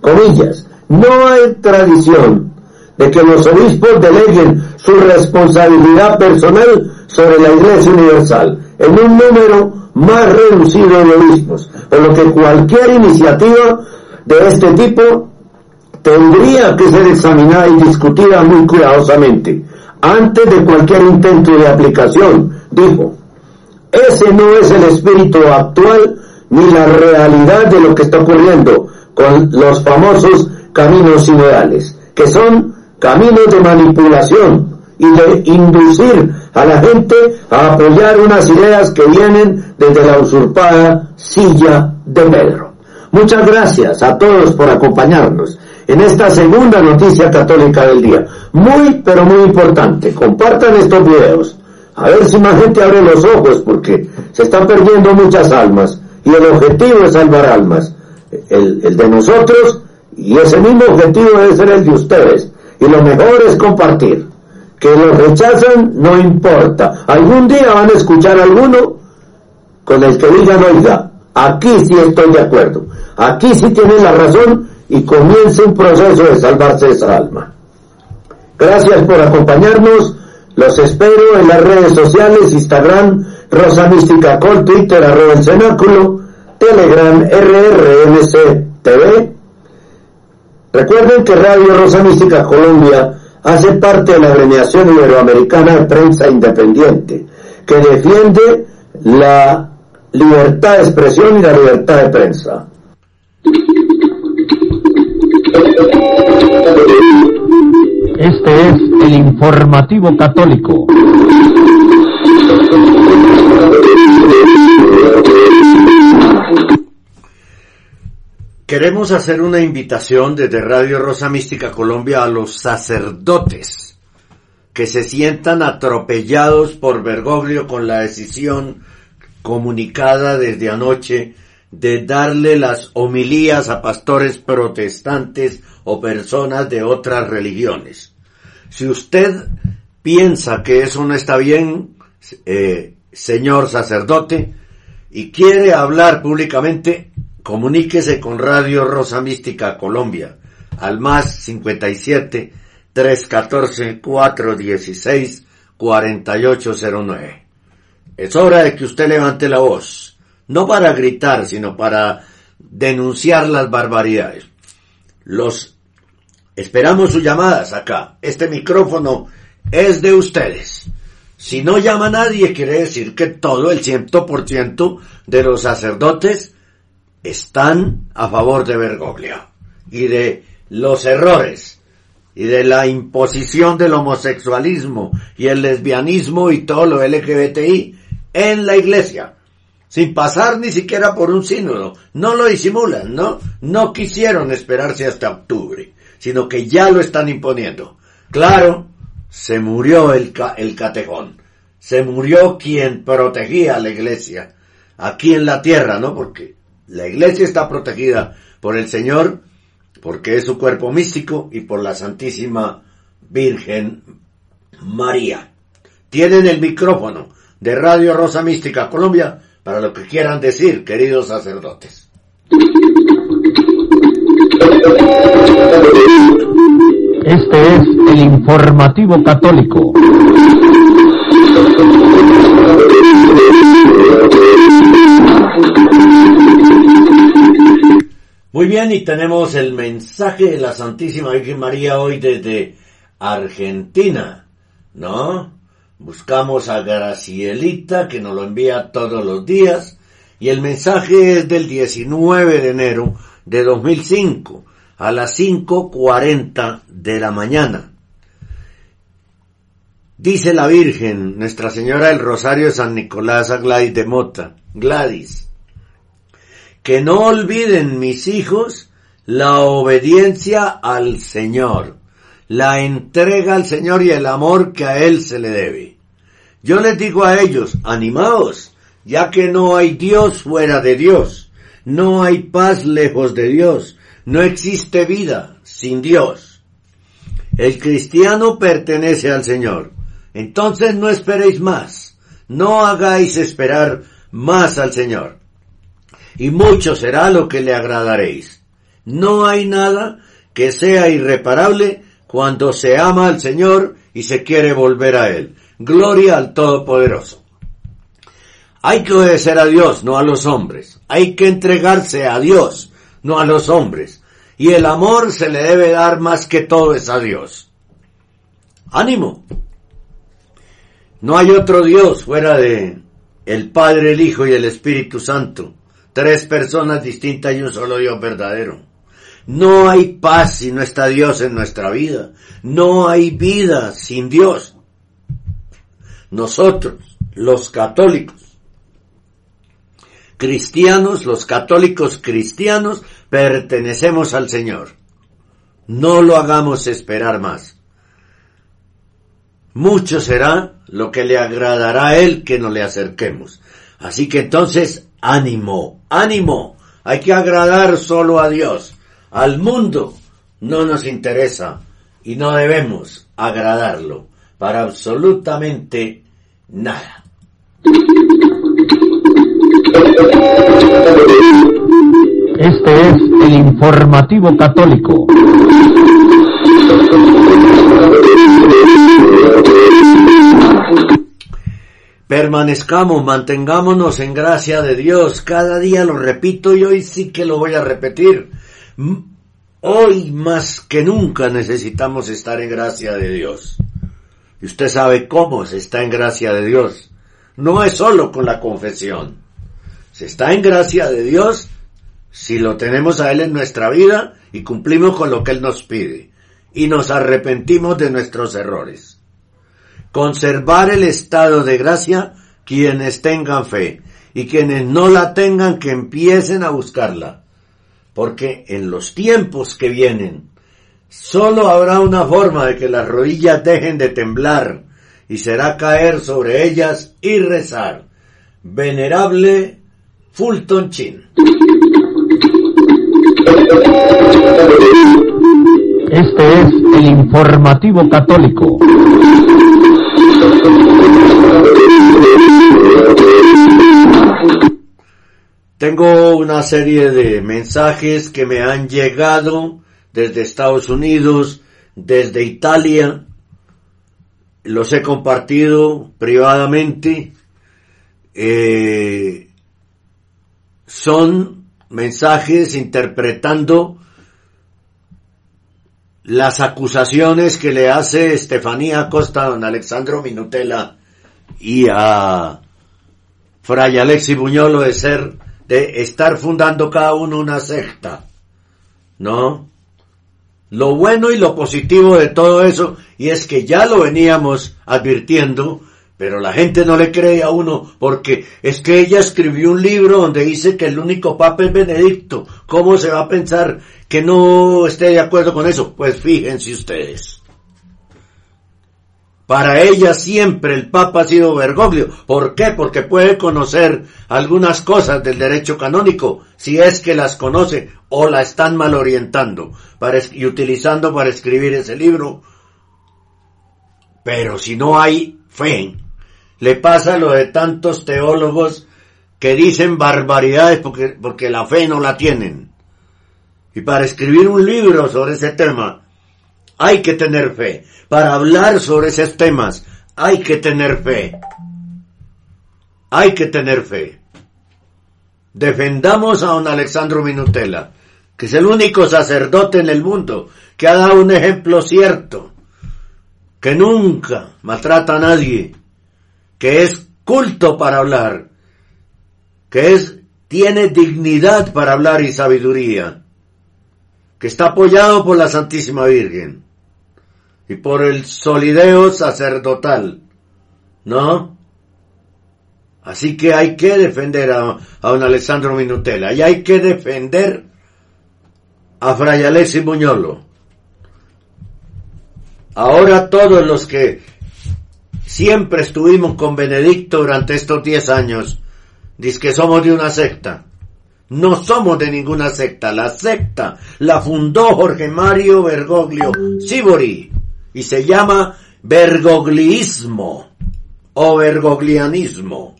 Comillas, no hay tradición de que los obispos deleguen su responsabilidad personal sobre la Iglesia Universal en un número más reducido obispos, por lo que cualquier iniciativa de este tipo tendría que ser examinada y discutida muy cuidadosamente antes de cualquier intento de aplicación, dijo. Ese no es el espíritu actual ni la realidad de lo que está ocurriendo con los famosos caminos sinodales, que son caminos de manipulación y de inducir a la gente a apoyar unas ideas que vienen desde la usurpada silla de Pedro. Muchas gracias a todos por acompañarnos en esta segunda noticia católica del día. Muy, pero muy importante. Compartan estos videos. A ver si más gente abre los ojos porque se están perdiendo muchas almas y el objetivo es salvar almas. El, el de nosotros y ese mismo objetivo debe ser el de ustedes. Y lo mejor es compartir. Que lo rechazan no importa. Algún día van a escuchar a alguno con el que digan, oiga, aquí sí estoy de acuerdo. Aquí sí tienen la razón y comience un proceso de salvarse esa alma. Gracias por acompañarnos. Los espero en las redes sociales, Instagram, Rosa Mística Col, Twitter, arroba el cenáculo, Telegram, RRMC TV. Recuerden que Radio Rosa Mística Colombia hace parte de la Agremiación Iberoamericana de Prensa Independiente, que defiende la libertad de expresión y la libertad de prensa. Este es el informativo católico. Queremos hacer una invitación desde Radio Rosa Mística Colombia a los sacerdotes que se sientan atropellados por Bergoglio con la decisión comunicada desde anoche de darle las homilías a pastores protestantes o personas de otras religiones. Si usted piensa que eso no está bien, eh, señor sacerdote, y quiere hablar públicamente, comuníquese con Radio Rosa Mística Colombia al más 57 314 416 4809. Es hora de que usted levante la voz, no para gritar, sino para denunciar las barbaridades. Los esperamos sus llamadas acá. Este micrófono es de ustedes. Si no llama nadie, quiere decir que todo el 100% de los sacerdotes están a favor de Bergoglio y de los errores y de la imposición del homosexualismo y el lesbianismo y todo lo LGBTI en la iglesia, sin pasar ni siquiera por un sínodo. No lo disimulan, ¿no? No quisieron esperarse hasta octubre, sino que ya lo están imponiendo. Claro, se murió el, ca el catejón, se murió quien protegía a la iglesia aquí en la tierra, ¿no? Porque la iglesia está protegida por el Señor, porque es su cuerpo místico, y por la Santísima Virgen María. Tienen el micrófono de Radio Rosa Mística Colombia para lo que quieran decir, queridos sacerdotes. Este es el informativo católico. Muy bien, y tenemos el mensaje de la Santísima Virgen María hoy desde Argentina, ¿no? Buscamos a Gracielita que nos lo envía todos los días y el mensaje es del 19 de enero de 2005 a las 5.40 de la mañana. Dice la Virgen, Nuestra Señora del Rosario de San Nicolás a Gladys de Mota, Gladys, que no olviden mis hijos la obediencia al Señor, la entrega al Señor y el amor que a Él se le debe. Yo les digo a ellos, animaos, ya que no hay Dios fuera de Dios, no hay paz lejos de Dios, no existe vida sin Dios. El cristiano pertenece al Señor. Entonces no esperéis más. No hagáis esperar más al Señor. Y mucho será lo que le agradaréis. No hay nada que sea irreparable cuando se ama al Señor y se quiere volver a Él. Gloria al Todopoderoso. Hay que obedecer a Dios, no a los hombres. Hay que entregarse a Dios, no a los hombres. Y el amor se le debe dar más que todo es a Dios. Ánimo. No hay otro Dios fuera de el Padre, el Hijo y el Espíritu Santo. Tres personas distintas y un solo Dios verdadero. No hay paz si no está Dios en nuestra vida. No hay vida sin Dios. Nosotros, los católicos, cristianos, los católicos cristianos, pertenecemos al Señor. No lo hagamos esperar más. Mucho será lo que le agradará a Él que no le acerquemos. Así que entonces, ánimo, ánimo. Hay que agradar solo a Dios. Al mundo no nos interesa y no debemos agradarlo para absolutamente nada. Este es el informativo católico. Permanezcamos, mantengámonos en gracia de Dios. Cada día lo repito y hoy sí que lo voy a repetir. Hoy más que nunca necesitamos estar en gracia de Dios. Y usted sabe cómo se está en gracia de Dios. No es solo con la confesión. Se está en gracia de Dios si lo tenemos a Él en nuestra vida y cumplimos con lo que Él nos pide. Y nos arrepentimos de nuestros errores. Conservar el estado de gracia quienes tengan fe y quienes no la tengan que empiecen a buscarla. Porque en los tiempos que vienen, solo habrá una forma de que las rodillas dejen de temblar y será caer sobre ellas y rezar. Venerable Fulton Chin. Este es el informativo católico. Tengo una serie de mensajes que me han llegado desde Estados Unidos, desde Italia. Los he compartido privadamente. Eh, son mensajes interpretando las acusaciones que le hace Estefanía Costa a don Alexandro Minutela y a Fray Alexi Buñolo de ser, de estar fundando cada uno una secta. ¿No? Lo bueno y lo positivo de todo eso, y es que ya lo veníamos advirtiendo, pero la gente no le cree a uno porque es que ella escribió un libro donde dice que el único papa es Benedicto. ¿Cómo se va a pensar que no esté de acuerdo con eso? Pues fíjense ustedes. Para ella siempre el Papa ha sido Bergoglio. ¿Por qué? Porque puede conocer algunas cosas del derecho canónico, si es que las conoce o la están mal orientando para, y utilizando para escribir ese libro. Pero si no hay fe, le pasa lo de tantos teólogos que dicen barbaridades porque, porque la fe no la tienen. Y para escribir un libro sobre ese tema, hay que tener fe. Para hablar sobre esos temas, hay que tener fe. Hay que tener fe. Defendamos a don Alexandro Minutela, que es el único sacerdote en el mundo que ha dado un ejemplo cierto, que nunca maltrata a nadie, que es culto para hablar, que es, tiene dignidad para hablar y sabiduría, que está apoyado por la Santísima Virgen y por el solideo sacerdotal, ¿no? Así que hay que defender a, a don Alessandro Minutela y hay que defender a Fray Alessi Muñolo. Ahora todos los que siempre estuvimos con Benedicto durante estos diez años, dice que somos de una secta. No somos de ninguna secta. La secta la fundó Jorge Mario Bergoglio Sibori y se llama bergogliismo o bergoglianismo,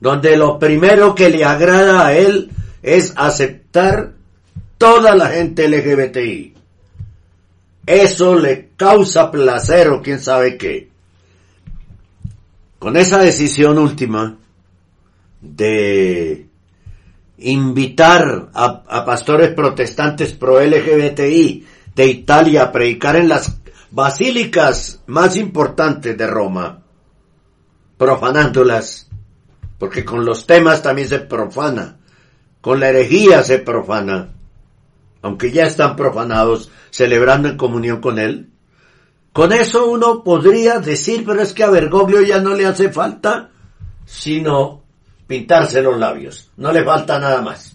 donde lo primero que le agrada a él es aceptar toda la gente LGBTI. Eso le causa placer o quién sabe qué. Con esa decisión última de invitar a, pastores protestantes pro LGBTI de Italia a predicar en las basílicas más importantes de Roma, profanándolas, porque con los temas también se profana, con la herejía se profana, aunque ya están profanados, celebrando en comunión con él. Con eso uno podría decir, pero es que a Bergoglio ya no le hace falta, sino pintarse los labios, no le falta nada más.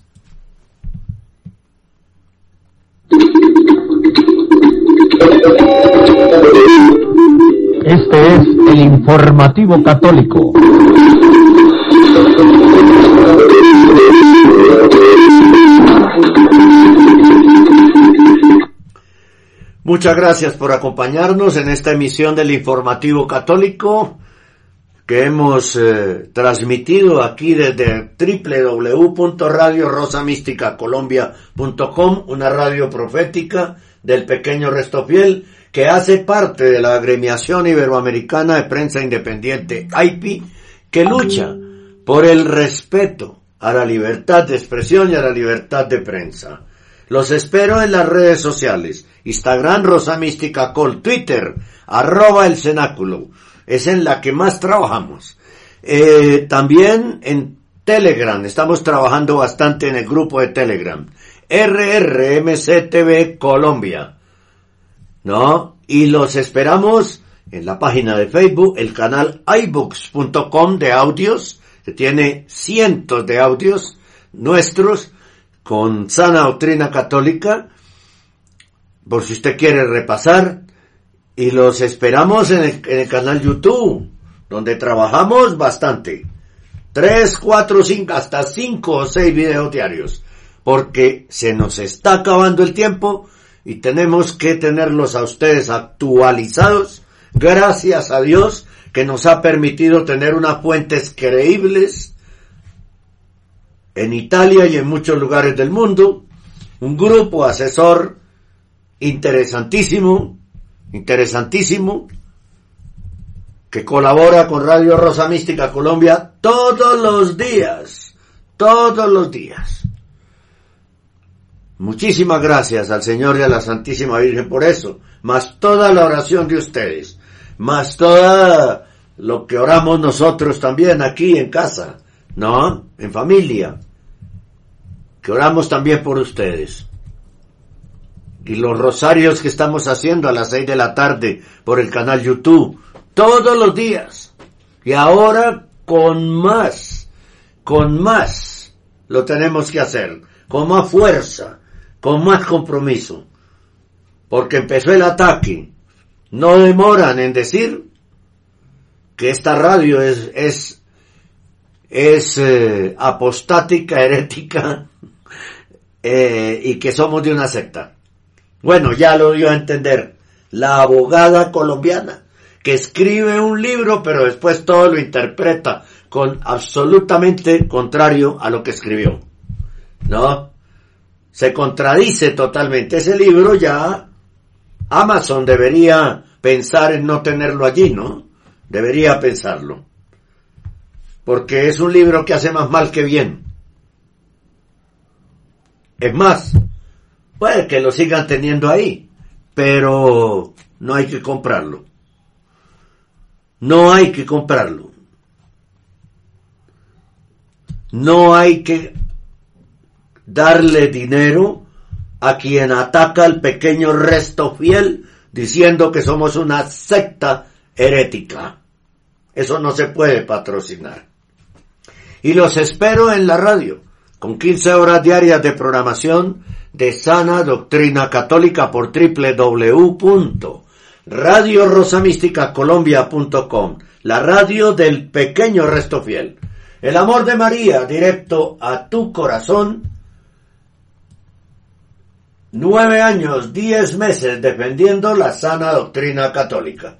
Este es el informativo católico. Muchas gracias por acompañarnos en esta emisión del informativo católico que hemos eh, transmitido aquí desde www.radiorosamísticacolombia.com, una radio profética del pequeño resto fiel que hace parte de la agremiación iberoamericana de prensa independiente AIPI, que lucha por el respeto a la libertad de expresión y a la libertad de prensa. Los espero en las redes sociales, Instagram Rosa Mística Col, Twitter, arroba el cenáculo, es en la que más trabajamos. Eh, también en Telegram, estamos trabajando bastante en el grupo de Telegram, RRMCTV Colombia. ¿no? Y los esperamos en la página de Facebook, el canal iBooks.com de audios, que tiene cientos de audios nuestros con sana doctrina católica, por si usted quiere repasar, y los esperamos en el, canal YouTube, donde trabajamos bastante. Tres, cuatro, cinco, hasta cinco o seis videos diarios, porque se nos está acabando el tiempo, y tenemos que tenerlos a ustedes actualizados, gracias a Dios que nos ha permitido tener unas fuentes creíbles en Italia y en muchos lugares del mundo, un grupo asesor interesantísimo, interesantísimo, que colabora con Radio Rosa Mística Colombia todos los días, todos los días. Muchísimas gracias al Señor y a la Santísima Virgen por eso, más toda la oración de ustedes, más toda lo que oramos nosotros también aquí en casa, ¿no? En familia, que oramos también por ustedes. Y los rosarios que estamos haciendo a las seis de la tarde por el canal YouTube, todos los días. Y ahora con más, con más lo tenemos que hacer, con más fuerza, con más compromiso, porque empezó el ataque no demoran en decir que esta radio es, es, es eh, apostática, herética, eh, y que somos de una secta. Bueno, ya lo dio a entender la abogada colombiana que escribe un libro pero después todo lo interpreta con absolutamente contrario a lo que escribió. ¿No? Se contradice totalmente. Ese libro ya Amazon debería pensar en no tenerlo allí, ¿no? Debería pensarlo. Porque es un libro que hace más mal que bien. Es más, puede que lo sigan teniendo ahí, pero no hay que comprarlo. No hay que comprarlo. No hay que darle dinero a quien ataca al pequeño resto fiel diciendo que somos una secta herética. Eso no se puede patrocinar. Y los espero en la radio, con 15 horas diarias de programación de sana doctrina católica por www.radiorosamísticacolombia.com, la radio del pequeño resto fiel. El amor de María, directo a tu corazón. Nueve años, diez meses defendiendo la sana doctrina católica.